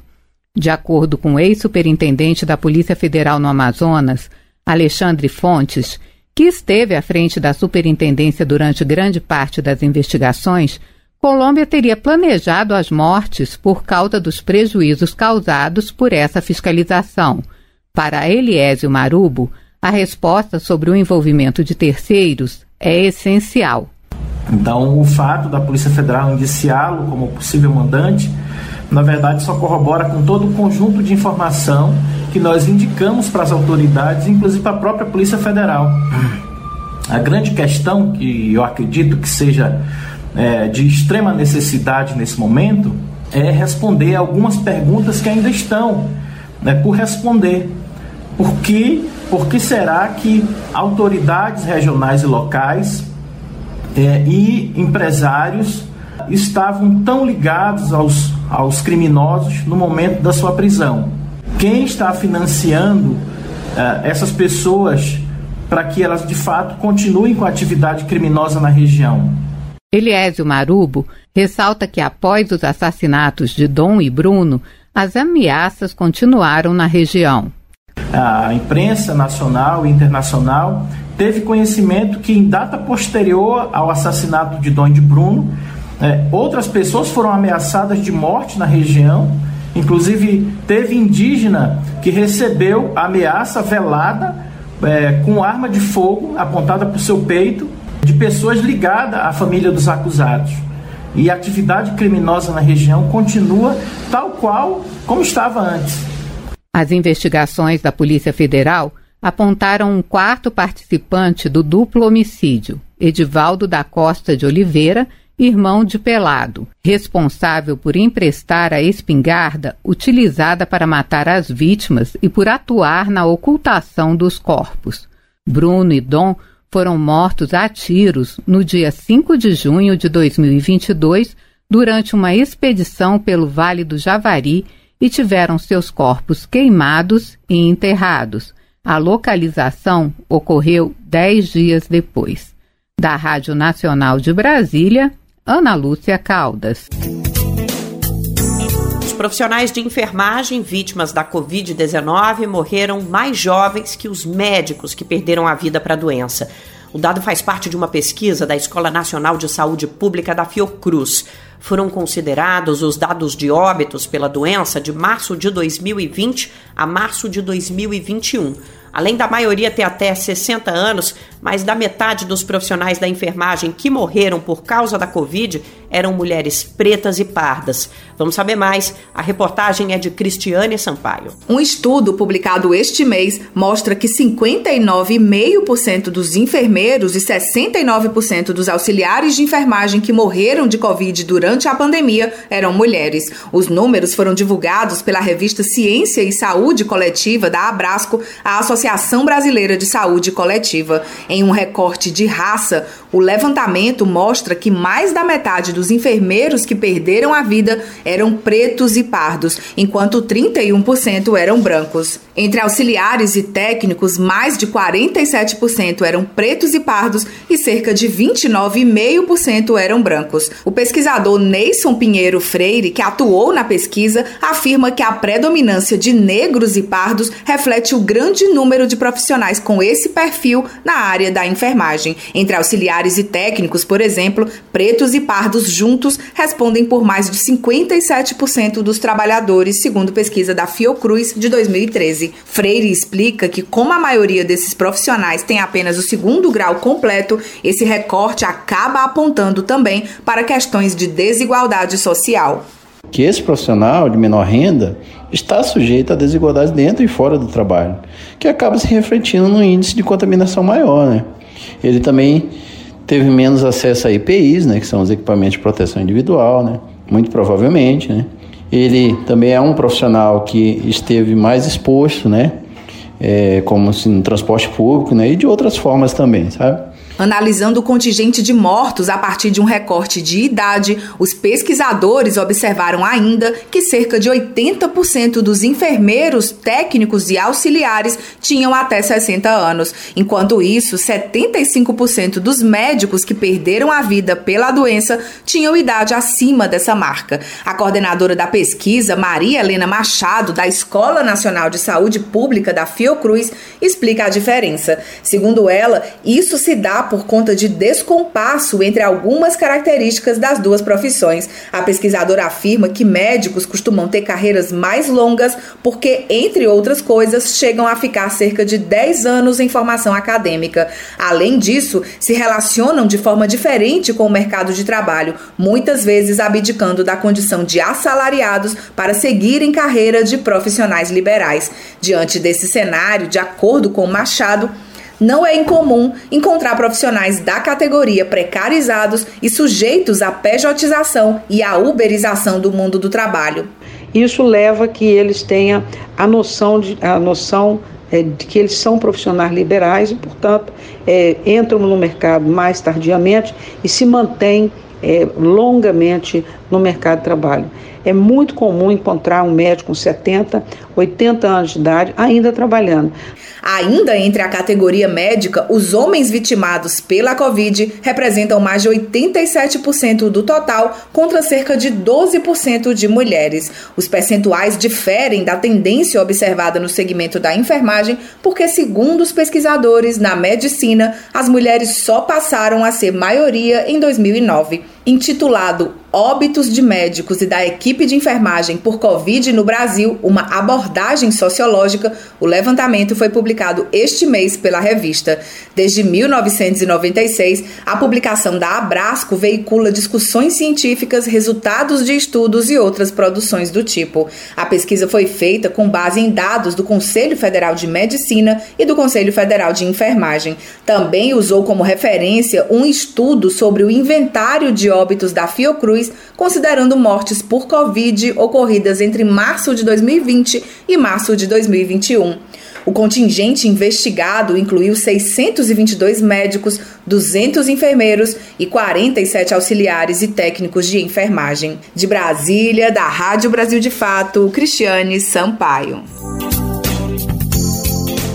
De acordo com o ex-superintendente da Polícia Federal no Amazonas, Alexandre Fontes, que esteve à frente da superintendência durante grande parte das investigações, Colômbia teria planejado as mortes por causa dos prejuízos causados por essa fiscalização. Para Eliésio Marubo, a resposta sobre o envolvimento de terceiros é essencial. Então, o fato da Polícia Federal indiciá-lo como possível mandante na verdade, só corrobora com todo o conjunto de informação que nós indicamos para as autoridades, inclusive para a própria Polícia Federal. A grande questão, que eu acredito que seja é, de extrema necessidade nesse momento, é responder algumas perguntas que ainda estão né, por responder. Por que, por que será que autoridades regionais e locais é, e empresários estavam tão ligados aos aos criminosos no momento da sua prisão. Quem está financiando uh, essas pessoas para que elas de fato continuem com a atividade criminosa na região? Eliésio Marubo ressalta que após os assassinatos de Dom e Bruno, as ameaças continuaram na região. A imprensa nacional e internacional teve conhecimento que, em data posterior ao assassinato de Dom e de Bruno, é, outras pessoas foram ameaçadas de morte na região. Inclusive, teve indígena que recebeu ameaça velada é, com arma de fogo apontada para o seu peito de pessoas ligadas à família dos acusados. E a atividade criminosa na região continua tal qual como estava antes. As investigações da Polícia Federal apontaram um quarto participante do duplo homicídio, Edivaldo da Costa de Oliveira, irmão de Pelado, responsável por emprestar a espingarda utilizada para matar as vítimas e por atuar na ocultação dos corpos. Bruno e Dom foram mortos a tiros no dia 5 de junho de 2022 durante uma expedição pelo Vale do Javari e tiveram seus corpos queimados e enterrados. A localização ocorreu dez dias depois. Da Rádio Nacional de Brasília, Ana Lúcia Caldas. Os profissionais de enfermagem vítimas da Covid-19 morreram mais jovens que os médicos que perderam a vida para a doença. O dado faz parte de uma pesquisa da Escola Nacional de Saúde Pública da Fiocruz. Foram considerados os dados de óbitos pela doença de março de 2020 a março de 2021. Além da maioria ter até 60 anos, mais da metade dos profissionais da enfermagem que morreram por causa da Covid eram mulheres pretas e pardas. Vamos saber mais. A reportagem é de Cristiane Sampaio. Um estudo publicado este mês mostra que 59,5% dos enfermeiros e 69% dos auxiliares de enfermagem que morreram de Covid durante a pandemia eram mulheres. Os números foram divulgados pela revista Ciência e Saúde Coletiva da Abrasco, a Associação Brasileira de Saúde Coletiva. Em um recorte de raça, o levantamento mostra que mais da metade dos enfermeiros que perderam a vida eram pretos e pardos, enquanto 31% eram brancos. Entre auxiliares e técnicos, mais de 47% eram pretos e pardos e cerca de 29,5% eram brancos. O pesquisador Neison Pinheiro Freire, que atuou na pesquisa, afirma que a predominância de negros e pardos reflete o grande número de profissionais com esse perfil na área da enfermagem. Entre auxiliares e técnicos, por exemplo, pretos e pardos juntos respondem por mais de 57% dos trabalhadores, segundo pesquisa da Fiocruz de 2013. Freire explica que, como a maioria desses profissionais tem apenas o segundo grau completo, esse recorte acaba apontando também para questões de desigualdade social. Que esse profissional de menor renda está sujeito a desigualdades dentro e fora do trabalho, que acaba se refletindo no índice de contaminação maior. Né? Ele também teve menos acesso a EPIs, né, que são os equipamentos de proteção individual, né, muito provavelmente. Né? Ele também é um profissional que esteve mais exposto, né, é, como assim, no transporte público, né, e de outras formas também, sabe? Analisando o contingente de mortos a partir de um recorte de idade, os pesquisadores observaram ainda que cerca de 80% dos enfermeiros, técnicos e auxiliares tinham até 60 anos. Enquanto isso, 75% dos médicos que perderam a vida pela doença tinham idade acima dessa marca. A coordenadora da pesquisa, Maria Helena Machado, da Escola Nacional de Saúde Pública da Fiocruz, explica a diferença. Segundo ela, isso se dá por conta de descompasso entre algumas características das duas profissões. A pesquisadora afirma que médicos costumam ter carreiras mais longas porque, entre outras coisas, chegam a ficar cerca de 10 anos em formação acadêmica. Além disso, se relacionam de forma diferente com o mercado de trabalho, muitas vezes abdicando da condição de assalariados para seguirem carreira de profissionais liberais. Diante desse cenário, de acordo com Machado, não é incomum encontrar profissionais da categoria precarizados e sujeitos à pejotização e à uberização do mundo do trabalho. Isso leva que eles tenham a noção de, a noção é, de que eles são profissionais liberais e, portanto, é, entram no mercado mais tardiamente e se mantêm é, longamente no mercado de trabalho. É muito comum encontrar um médico com 70, 80 anos de idade ainda trabalhando. Ainda entre a categoria médica, os homens vitimados pela Covid representam mais de 87% do total, contra cerca de 12% de mulheres. Os percentuais diferem da tendência observada no segmento da enfermagem, porque, segundo os pesquisadores, na medicina, as mulheres só passaram a ser maioria em 2009. Intitulado Óbitos de médicos e da equipe de enfermagem por Covid no Brasil, uma abordagem sociológica, o levantamento foi publicado este mês pela revista. Desde 1996, a publicação da Abrasco veicula discussões científicas, resultados de estudos e outras produções do tipo. A pesquisa foi feita com base em dados do Conselho Federal de Medicina e do Conselho Federal de Enfermagem. Também usou como referência um estudo sobre o inventário de óbitos da Fiocruz, considerando mortes por Covid ocorridas entre março de 2020 e março de 2021. O contingente investigado incluiu 622 médicos, 200 enfermeiros e 47 auxiliares e técnicos de enfermagem. De Brasília, da Rádio Brasil de Fato, Cristiane Sampaio.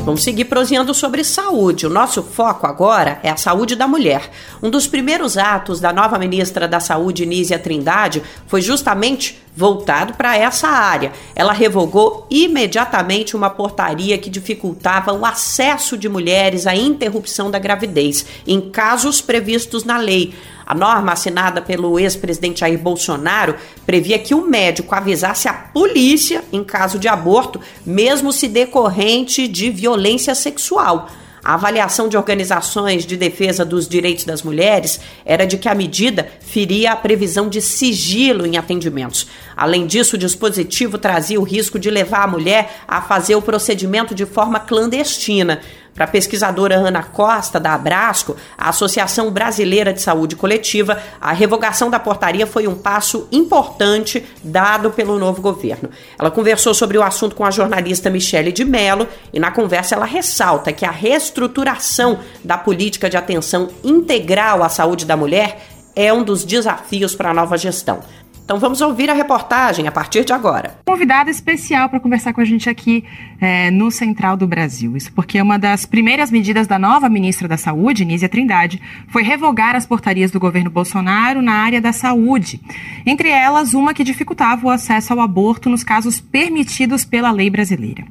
Vamos seguir proseando sobre saúde. O nosso foco agora é a saúde da mulher. Um dos primeiros atos da nova ministra da Saúde, Nízia Trindade, foi justamente voltado para essa área. Ela revogou imediatamente uma portaria que dificultava o acesso de mulheres à interrupção da gravidez, em casos previstos na lei. A norma assinada pelo ex-presidente Jair Bolsonaro previa que o médico avisasse a polícia em caso de aborto, mesmo se decorrente de violência sexual. A avaliação de organizações de defesa dos direitos das mulheres era de que a medida feria a previsão de sigilo em atendimentos. Além disso, o dispositivo trazia o risco de levar a mulher a fazer o procedimento de forma clandestina. Para a pesquisadora Ana Costa, da Abrasco, a Associação Brasileira de Saúde Coletiva, a revogação da portaria foi um passo importante dado pelo novo governo. Ela conversou sobre o assunto com a jornalista Michele de Mello e, na conversa, ela ressalta que a reestruturação da política de atenção integral à saúde da mulher é um dos desafios para a nova gestão. Então vamos ouvir a reportagem a partir de agora. Convidada especial para conversar com a gente aqui é, no Central do Brasil. Isso porque uma das primeiras medidas da nova ministra da Saúde, Nízia Trindade, foi revogar as portarias do governo Bolsonaro na área da saúde. Entre elas, uma que dificultava o acesso ao aborto nos casos permitidos pela lei brasileira.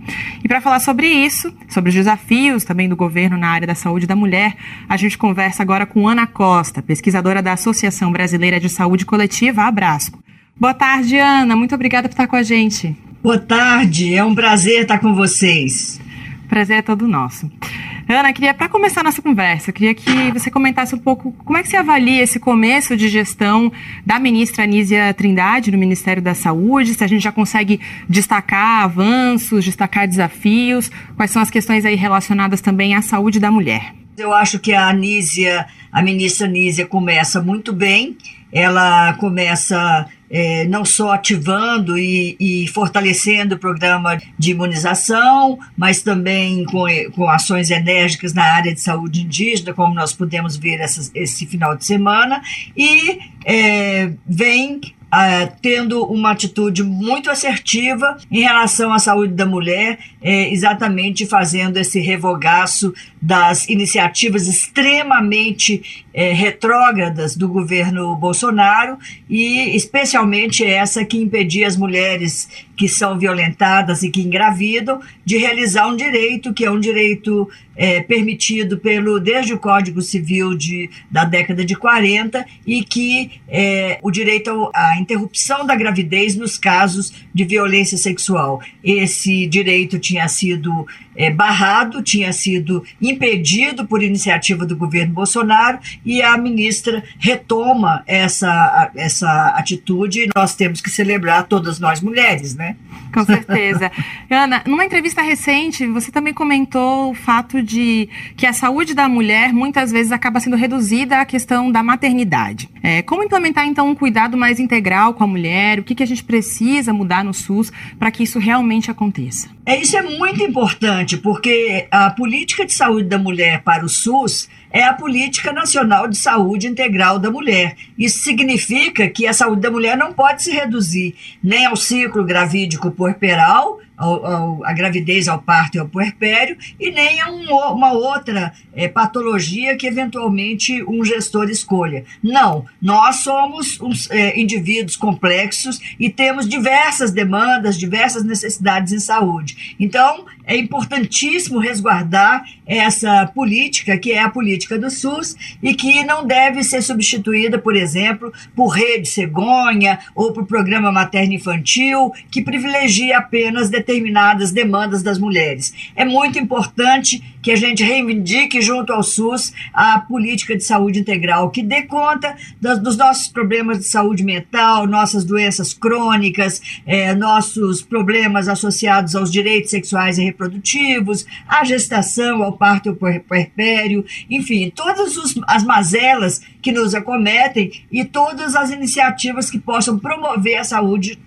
E para falar sobre isso, sobre os desafios também do governo na área da saúde da mulher, a gente conversa agora com Ana Costa, pesquisadora da Associação Brasileira de Saúde Coletiva, Abrasco. Boa tarde, Ana. Muito obrigada por estar com a gente. Boa tarde. É um prazer estar com vocês. Prazer é todo nosso. Ana, queria, para começar nossa conversa, queria que você comentasse um pouco como é que você avalia esse começo de gestão da ministra Anísia Trindade no Ministério da Saúde, se a gente já consegue destacar avanços, destacar desafios, quais são as questões aí relacionadas também à saúde da mulher. Eu acho que a Anísia, a ministra Anísia começa muito bem, ela começa é, não só ativando e, e, fortalecendo o programa de imunização, mas também com, com ações enérgicas na área de saúde indígena, como nós pudemos ver esse final de semana, e é, vem Uh, tendo uma atitude muito assertiva em relação à saúde da mulher, é, exatamente fazendo esse revogaço das iniciativas extremamente é, retrógradas do governo Bolsonaro e especialmente essa que impedia as mulheres que são violentadas e que engravidam de realizar um direito que é um direito é, permitido pelo desde o Código Civil de, da década de 40 e que é o direito à interrupção da gravidez nos casos de violência sexual. Esse direito tinha sido é, barrado, tinha sido impedido por iniciativa do governo Bolsonaro e a ministra retoma essa, essa atitude e nós temos que celebrar todas nós mulheres, né? Com certeza. Ana, numa entrevista recente, você também comentou o fato de que a saúde da mulher muitas vezes acaba sendo reduzida à questão da maternidade. É, como implementar então um cuidado mais integral com a mulher? O que, que a gente precisa mudar no SUS para que isso realmente aconteça? É, isso é muito importante, porque a política de saúde da mulher para o SUS é a Política Nacional de Saúde Integral da Mulher. Isso significa que a saúde da mulher não pode se reduzir nem ao ciclo gravídico puerperal, ao, ao, a gravidez, ao parto e ao puerpério, e nem a um, uma outra é, patologia que eventualmente um gestor escolha. Não, nós somos uns, é, indivíduos complexos e temos diversas demandas, diversas necessidades em saúde. Então, é importantíssimo resguardar essa política, que é a política do SUS, e que não deve ser substituída, por exemplo, por rede cegonha ou por programa materno-infantil, que privilegia apenas determinadas demandas das mulheres. É muito importante que a gente reivindique junto ao SUS a política de saúde integral, que dê conta dos, nossos problemas de saúde mental, nossas doenças crônicas, eh, nossos problemas associados aos direitos sexuais e reprodutivos, à gestação, ao parto ao puerpério, enfim, todas os, as mazelas que nos acometem e todas as iniciativas que possam promover a saúde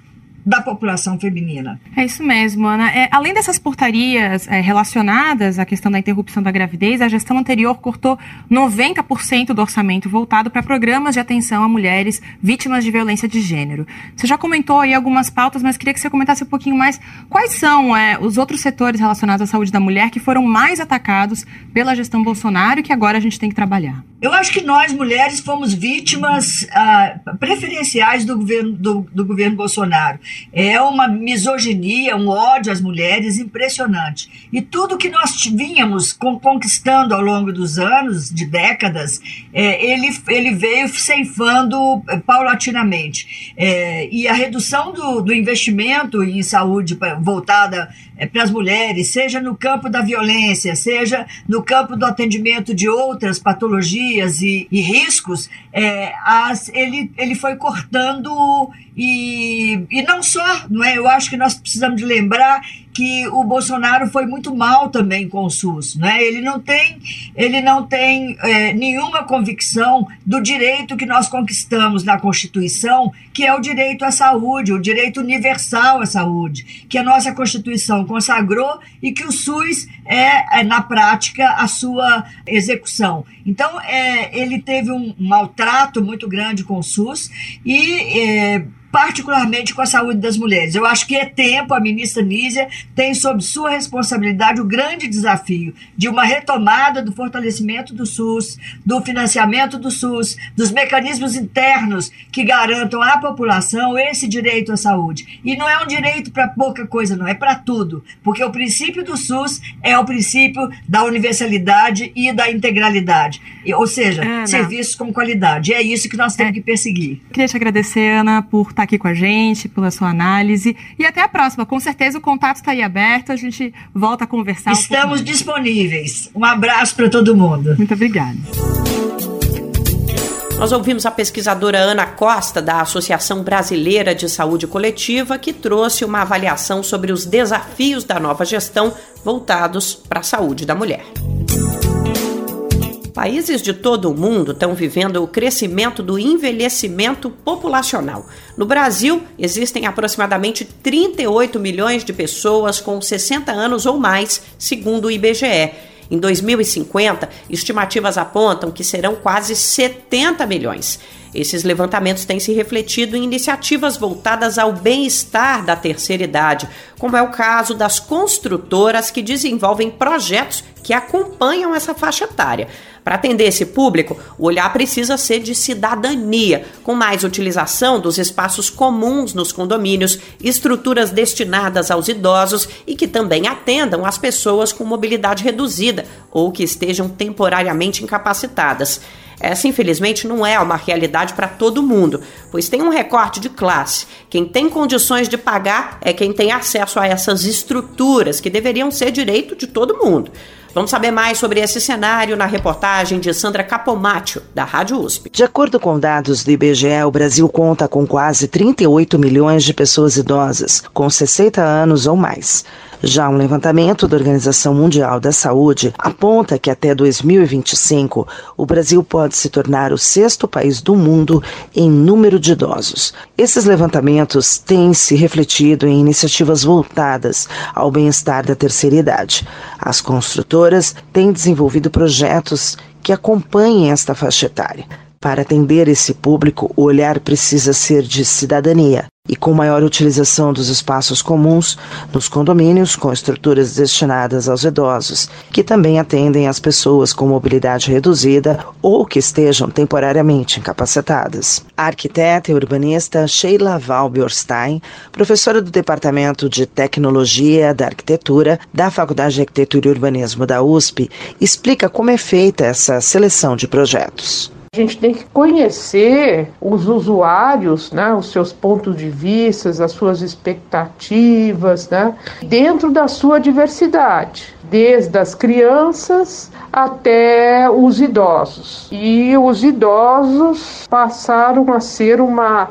da população feminina. É isso mesmo, Ana. É, além dessas portarias é, relacionadas à questão da interrupção da gravidez, a gestão anterior cortou 90% do orçamento voltado para programas de atenção a mulheres vítimas de violência de gênero. Você já comentou aí algumas pautas, mas queria que você comentasse um pouquinho mais quais são é, os outros setores relacionados à saúde da mulher que foram mais atacados pela gestão Bolsonaro e que agora a gente tem que trabalhar. Eu acho que nós, mulheres, fomos vítimas ah, preferenciais do governo, do, do governo Bolsonaro. É uma misoginia, um ódio às mulheres impressionante. E tudo que nós vínhamos conquistando ao longo dos anos, de décadas, é, ele, ele veio ceifando é, paulatinamente. É, e a redução do, do investimento em saúde voltada é, para as mulheres, seja no campo da violência, seja no campo do atendimento de outras patologias e, e riscos, é, as, ele, ele foi cortando e, e não só, não é? Eu acho que nós precisamos de lembrar que o Bolsonaro foi muito mal também com o SUS, né? Ele não tem, ele não tem é, nenhuma convicção do direito que nós conquistamos na Constituição, que é o direito à saúde, o direito universal à saúde, que a nossa Constituição consagrou e que o SUS é, é na prática a sua execução. Então, é, ele teve um maltrato muito grande com o SUS e é, particularmente com a saúde das mulheres. Eu acho que é tempo, a ministra Nízia tem sob sua responsabilidade o grande desafio de uma retomada do fortalecimento do SUS, do financiamento do SUS, dos mecanismos internos que garantam à população esse direito à saúde. E não é um direito para pouca coisa, não, é para tudo, porque o princípio do SUS é o princípio da universalidade e da integralidade, ou seja, Ana. serviços com qualidade. E é isso que nós temos é. que perseguir. Queria te agradecer, Ana, por estar aqui com a gente, pela sua análise. E até a próxima. Com certeza o contato está aí aberto, a gente volta a conversar. Estamos um disponíveis. Um abraço para todo mundo. Muito obrigada. Nós ouvimos a pesquisadora Ana Costa, da Associação Brasileira de Saúde Coletiva, que trouxe uma avaliação sobre os desafios da nova gestão voltados para a saúde da mulher. Países de todo o mundo estão vivendo o crescimento do envelhecimento populacional. No Brasil, existem aproximadamente 38 milhões de pessoas com 60 anos ou mais, segundo o IBGE. Em 2050, estimativas apontam que serão quase 70 milhões. Esses levantamentos têm se refletido em iniciativas voltadas ao bem-estar da terceira idade, como é o caso das construtoras que desenvolvem projetos que acompanham essa faixa etária. Para atender esse público, o olhar precisa ser de cidadania, com mais utilização dos espaços comuns nos condomínios, estruturas destinadas aos idosos e que também atendam as pessoas com mobilidade reduzida ou que estejam temporariamente incapacitadas. Essa, infelizmente, não é uma realidade para todo mundo, pois tem um recorte de classe. Quem tem condições de pagar é quem tem acesso a essas estruturas que deveriam ser direito de todo mundo. Vamos saber mais sobre esse cenário na reportagem de Sandra Capomatto, da Rádio USP. De acordo com dados do IBGE, o Brasil conta com quase 38 milhões de pessoas idosas, com 60 anos ou mais. Já um levantamento da Organização Mundial da Saúde aponta que até 2025 o Brasil pode se tornar o sexto país do mundo em número de idosos. Esses levantamentos têm se refletido em iniciativas voltadas ao bem-estar da terceira idade. As construtoras têm desenvolvido projetos que acompanhem esta faixa etária. Para atender esse público, o olhar precisa ser de cidadania e com maior utilização dos espaços comuns nos condomínios com estruturas destinadas aos idosos, que também atendem as pessoas com mobilidade reduzida ou que estejam temporariamente incapacitadas. A arquiteta e urbanista Sheila Valbiorstein, professora do Departamento de Tecnologia da Arquitetura da Faculdade de Arquitetura e Urbanismo da USP, explica como é feita essa seleção de projetos. Gente tem que conhecer os usuários, né, os seus pontos de vista, as suas expectativas, né, dentro da sua diversidade, desde as crianças até os idosos. E os idosos passaram a ser uma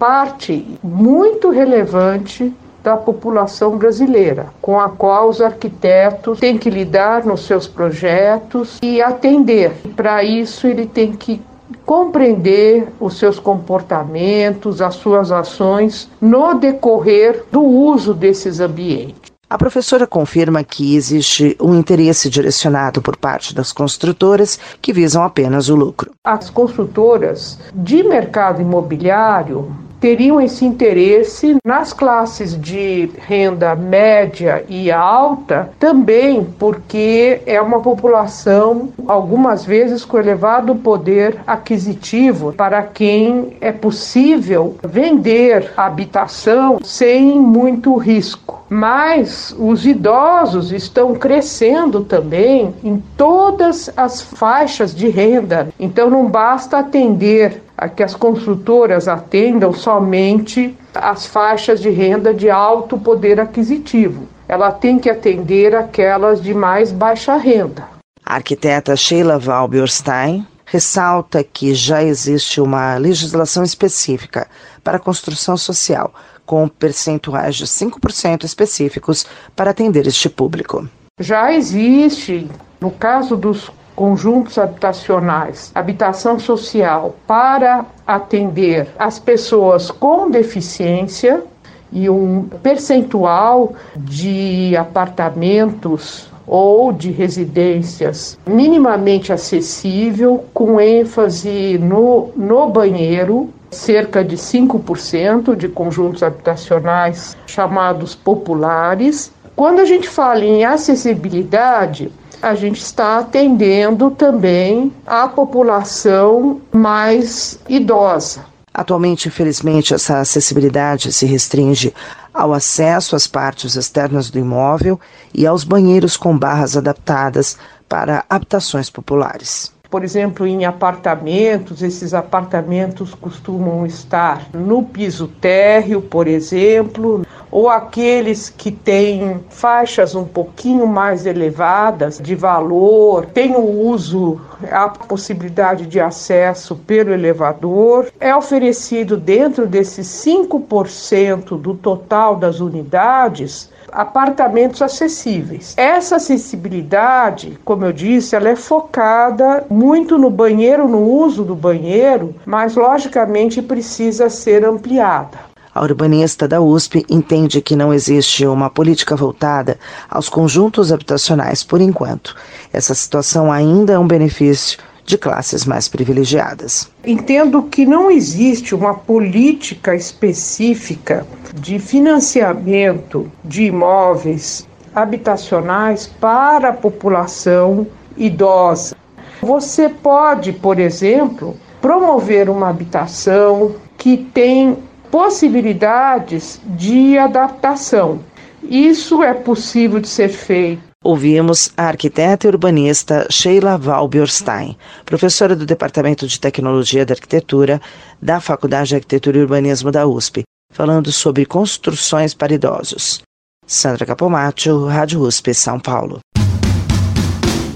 parte muito relevante da população brasileira, com a qual os arquitetos têm que lidar nos seus projetos e atender. Para isso, ele tem que compreender os seus comportamentos, as suas ações no decorrer do uso desses ambientes. A professora confirma que existe um interesse direcionado por parte das construtoras que visam apenas o lucro. As construtoras de mercado imobiliário teriam esse interesse nas classes de renda média e alta, também porque é uma população, algumas vezes, com elevado poder aquisitivo, para quem é possível vender habitação sem muito risco. Mas os idosos estão crescendo também em todas as faixas de renda, então não basta atender a que as construtoras atendam somente as faixas de renda de alto poder aquisitivo. Ela tem que atender aquelas de mais baixa renda. A arquiteta Sheila Valberstein ressalta que já existe uma legislação específica para a construção social, com percentuais de 5% específicos para atender este público. Já existe, no caso dos conjuntos habitacionais, habitação social para atender as pessoas com deficiência e um percentual de apartamentos ou de residências minimamente acessível, com ênfase no, no banheiro, cerca de 5% de conjuntos habitacionais chamados populares. Quando a gente fala em acessibilidade, a gente está atendendo também a população mais idosa. Atualmente, infelizmente, essa acessibilidade se restringe ao acesso às partes externas do imóvel e aos banheiros com barras adaptadas para habitações populares. Por exemplo, em apartamentos, esses apartamentos costumam estar no piso térreo, por exemplo, ou aqueles que têm faixas um pouquinho mais elevadas de valor, tem o uso, a possibilidade de acesso pelo elevador, é oferecido dentro desses 5% do total das unidades apartamentos acessíveis. Essa acessibilidade, como eu disse, ela é focada muito no banheiro, no uso do banheiro, mas logicamente precisa ser ampliada. A urbanista da USP entende que não existe uma política voltada aos conjuntos habitacionais por enquanto. Essa situação ainda é um benefício de classes mais privilegiadas. Entendo que não existe uma política específica de financiamento de imóveis habitacionais para a população idosa. Você pode, por exemplo, promover uma habitação que tem possibilidades de adaptação. Isso é possível de ser feito Ouvimos a arquiteta e urbanista Sheila Valberstein, professora do Departamento de Tecnologia da Arquitetura da Faculdade de Arquitetura e Urbanismo da USP, falando sobre construções para idosos. Sandra Capomatto, Rádio USP, São Paulo.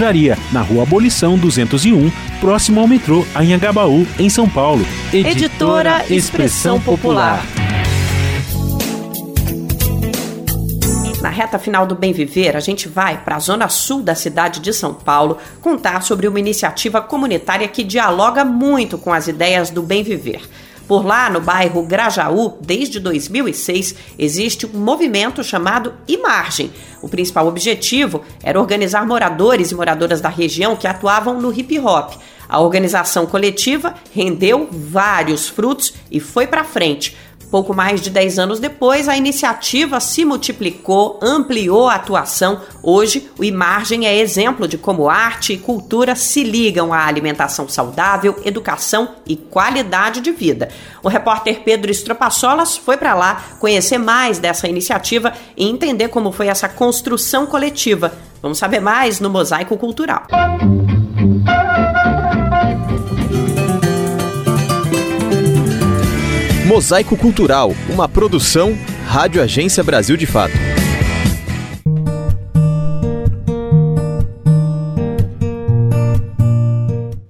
livraria na Rua Abolição 201, próximo ao metrô Anhangabaú, em São Paulo. Editora, editora Expressão Popular. Na reta final do Bem Viver, a gente vai para a zona sul da cidade de São Paulo contar sobre uma iniciativa comunitária que dialoga muito com as ideias do Bem Viver. Por lá, no bairro Grajaú, desde 2006, existe um movimento chamado Imargem. O principal objetivo era organizar moradores e moradoras da região que atuavam no hip hop. A organização coletiva rendeu vários frutos e foi para frente. Pouco mais de 10 anos depois, a iniciativa se multiplicou, ampliou a atuação. Hoje, o Imargem é exemplo de como arte e cultura se ligam à alimentação saudável, educação e qualidade de vida. O repórter Pedro Estropaçolas foi para lá conhecer mais dessa iniciativa e entender como foi essa construção coletiva. Vamos saber mais no Mosaico Cultural. Mosaico Cultural, uma produção Rádio Agência Brasil de Fato.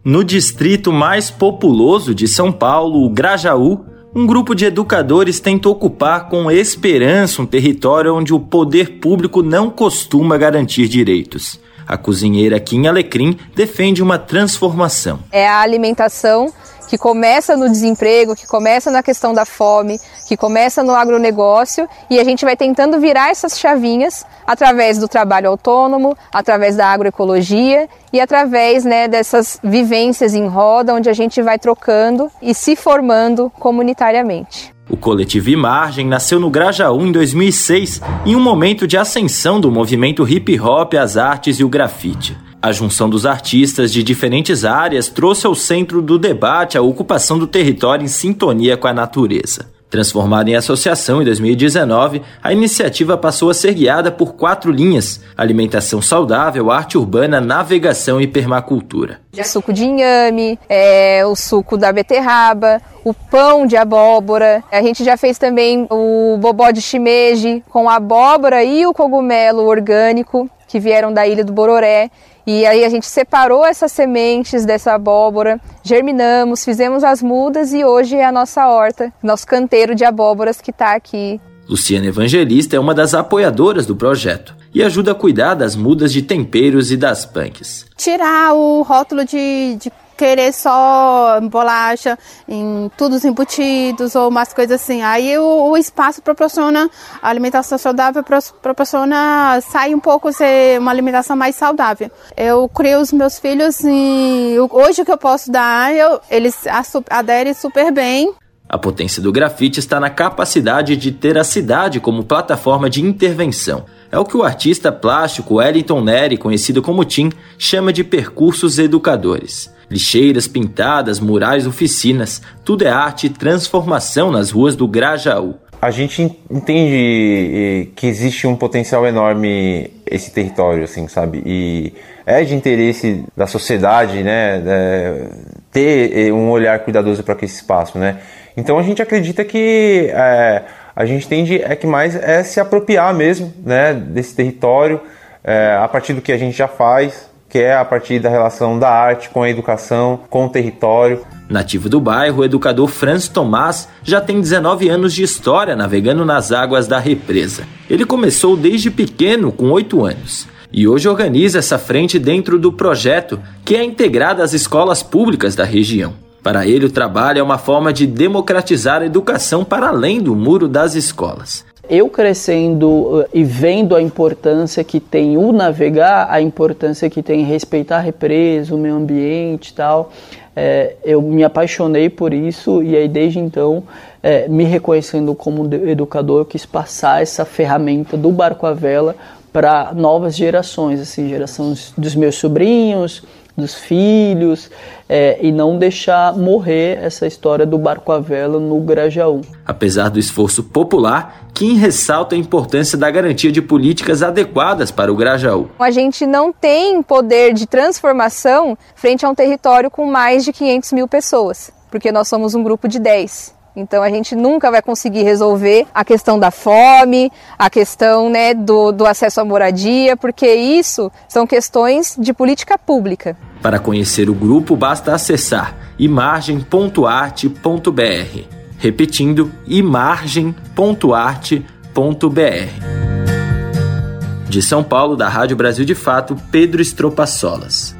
No distrito mais populoso de São Paulo, o Grajaú, um grupo de educadores tenta ocupar com esperança um território onde o poder público não costuma garantir direitos. A cozinheira Kim Alecrim defende uma transformação. É a alimentação que começa no desemprego, que começa na questão da fome, que começa no agronegócio e a gente vai tentando virar essas chavinhas através do trabalho autônomo, através da agroecologia e através né, dessas vivências em roda, onde a gente vai trocando e se formando comunitariamente. O coletivo Imagem nasceu no Grajaú em 2006, em um momento de ascensão do movimento hip hop, as artes e o grafite. A junção dos artistas de diferentes áreas trouxe ao centro do debate a ocupação do território em sintonia com a natureza. Transformada em associação em 2019, a iniciativa passou a ser guiada por quatro linhas: alimentação saudável, arte urbana, navegação e permacultura. O suco de inhame, é, o suco da beterraba, o pão de abóbora. A gente já fez também o bobó de shimeji com a abóbora e o cogumelo orgânico que vieram da ilha do Bororé. E aí a gente separou essas sementes dessa abóbora, germinamos, fizemos as mudas e hoje é a nossa horta, nosso canteiro de abóboras que está aqui. Luciana Evangelista é uma das apoiadoras do projeto e ajuda a cuidar das mudas de temperos e das punks. Tirar o rótulo de, de querer só bolacha em todos embutidos ou umas coisas assim. Aí o, o espaço proporciona, a alimentação saudável proporciona sair um pouco ser uma alimentação mais saudável. Eu crio os meus filhos e hoje o que eu posso dar, eu, eles aderem super bem. A potência do grafite está na capacidade de ter a cidade como plataforma de intervenção. É o que o artista plástico Wellington Neri, conhecido como Tim, chama de percursos educadores. Lixeiras pintadas, murais, oficinas, tudo é arte e transformação nas ruas do Grajaú. A gente entende que existe um potencial enorme esse território, assim, sabe? E é de interesse da sociedade, né, é, ter um olhar cuidadoso para aquele espaço, né? Então a gente acredita que é, a gente tende é que mais é se apropriar mesmo, né, desse território é, a partir do que a gente já faz, que é a partir da relação da arte com a educação, com o território. Nativo do bairro, o educador Franz Tomás já tem 19 anos de história navegando nas águas da represa. Ele começou desde pequeno, com 8 anos, e hoje organiza essa frente dentro do projeto que é integrado às escolas públicas da região. Para ele, o trabalho é uma forma de democratizar a educação para além do muro das escolas eu crescendo uh, e vendo a importância que tem o navegar, a importância que tem respeitar a represa, o meio ambiente e tal, é, eu me apaixonei por isso e aí desde então, é, me reconhecendo como educador, eu quis passar essa ferramenta do barco à vela para novas gerações, assim, gerações dos meus sobrinhos, dos filhos é, e não deixar morrer essa história do barco à vela no Grajaú. Apesar do esforço popular, Kim ressalta a importância da garantia de políticas adequadas para o Grajaú. A gente não tem poder de transformação frente a um território com mais de 500 mil pessoas, porque nós somos um grupo de 10. Então a gente nunca vai conseguir resolver a questão da fome, a questão né, do, do acesso à moradia, porque isso são questões de política pública. Para conhecer o grupo, basta acessar imagem.arte.br. Repetindo, imagem.arte.br. De São Paulo, da Rádio Brasil de Fato, Pedro Solas.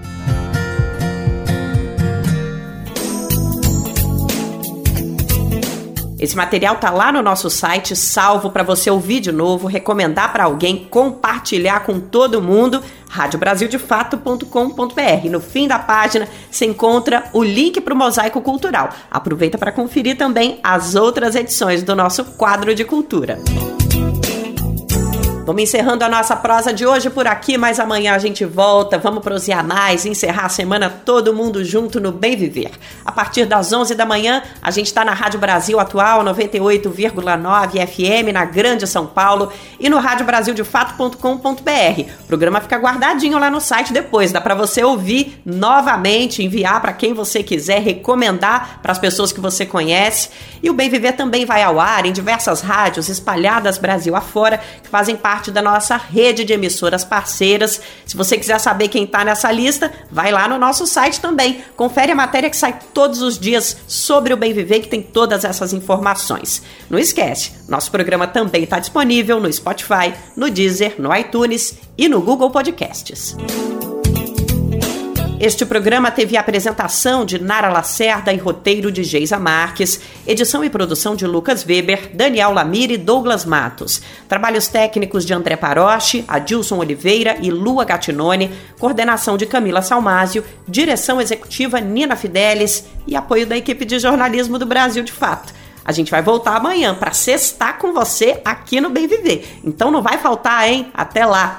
Esse material tá lá no nosso site, salvo para você ouvir de novo, recomendar para alguém, compartilhar com todo mundo. radiobrasildefato.com.br. No fim da página se encontra o link para o Mosaico Cultural. Aproveita para conferir também as outras edições do nosso quadro de cultura. Vamos encerrando a nossa prosa de hoje por aqui, mas amanhã a gente volta. Vamos prosear mais, encerrar a semana todo mundo junto no Bem Viver. A partir das 11 da manhã, a gente está na Rádio Brasil Atual 98,9 FM na Grande São Paulo e no radiobrasildefato.com.br. O programa fica guardadinho lá no site depois, dá para você ouvir novamente, enviar para quem você quiser, recomendar para as pessoas que você conhece. E o Bem Viver também vai ao ar em diversas rádios espalhadas Brasil afora que fazem parte da nossa rede de emissoras parceiras. Se você quiser saber quem está nessa lista, vai lá no nosso site também. Confere a matéria que sai todos os dias sobre o Bem Viver, que tem todas essas informações. Não esquece, nosso programa também está disponível no Spotify, no Deezer, no iTunes e no Google Podcasts. Este programa teve a apresentação de Nara Lacerda e roteiro de Geisa Marques, edição e produção de Lucas Weber, Daniel Lamir e Douglas Matos. Trabalhos técnicos de André Paroche, Adilson Oliveira e Lua Gatinone, coordenação de Camila Salmásio, direção executiva Nina Fidelis e apoio da equipe de jornalismo do Brasil de Fato. A gente vai voltar amanhã para sextar com você aqui no Bem Viver. Então não vai faltar, hein? Até lá!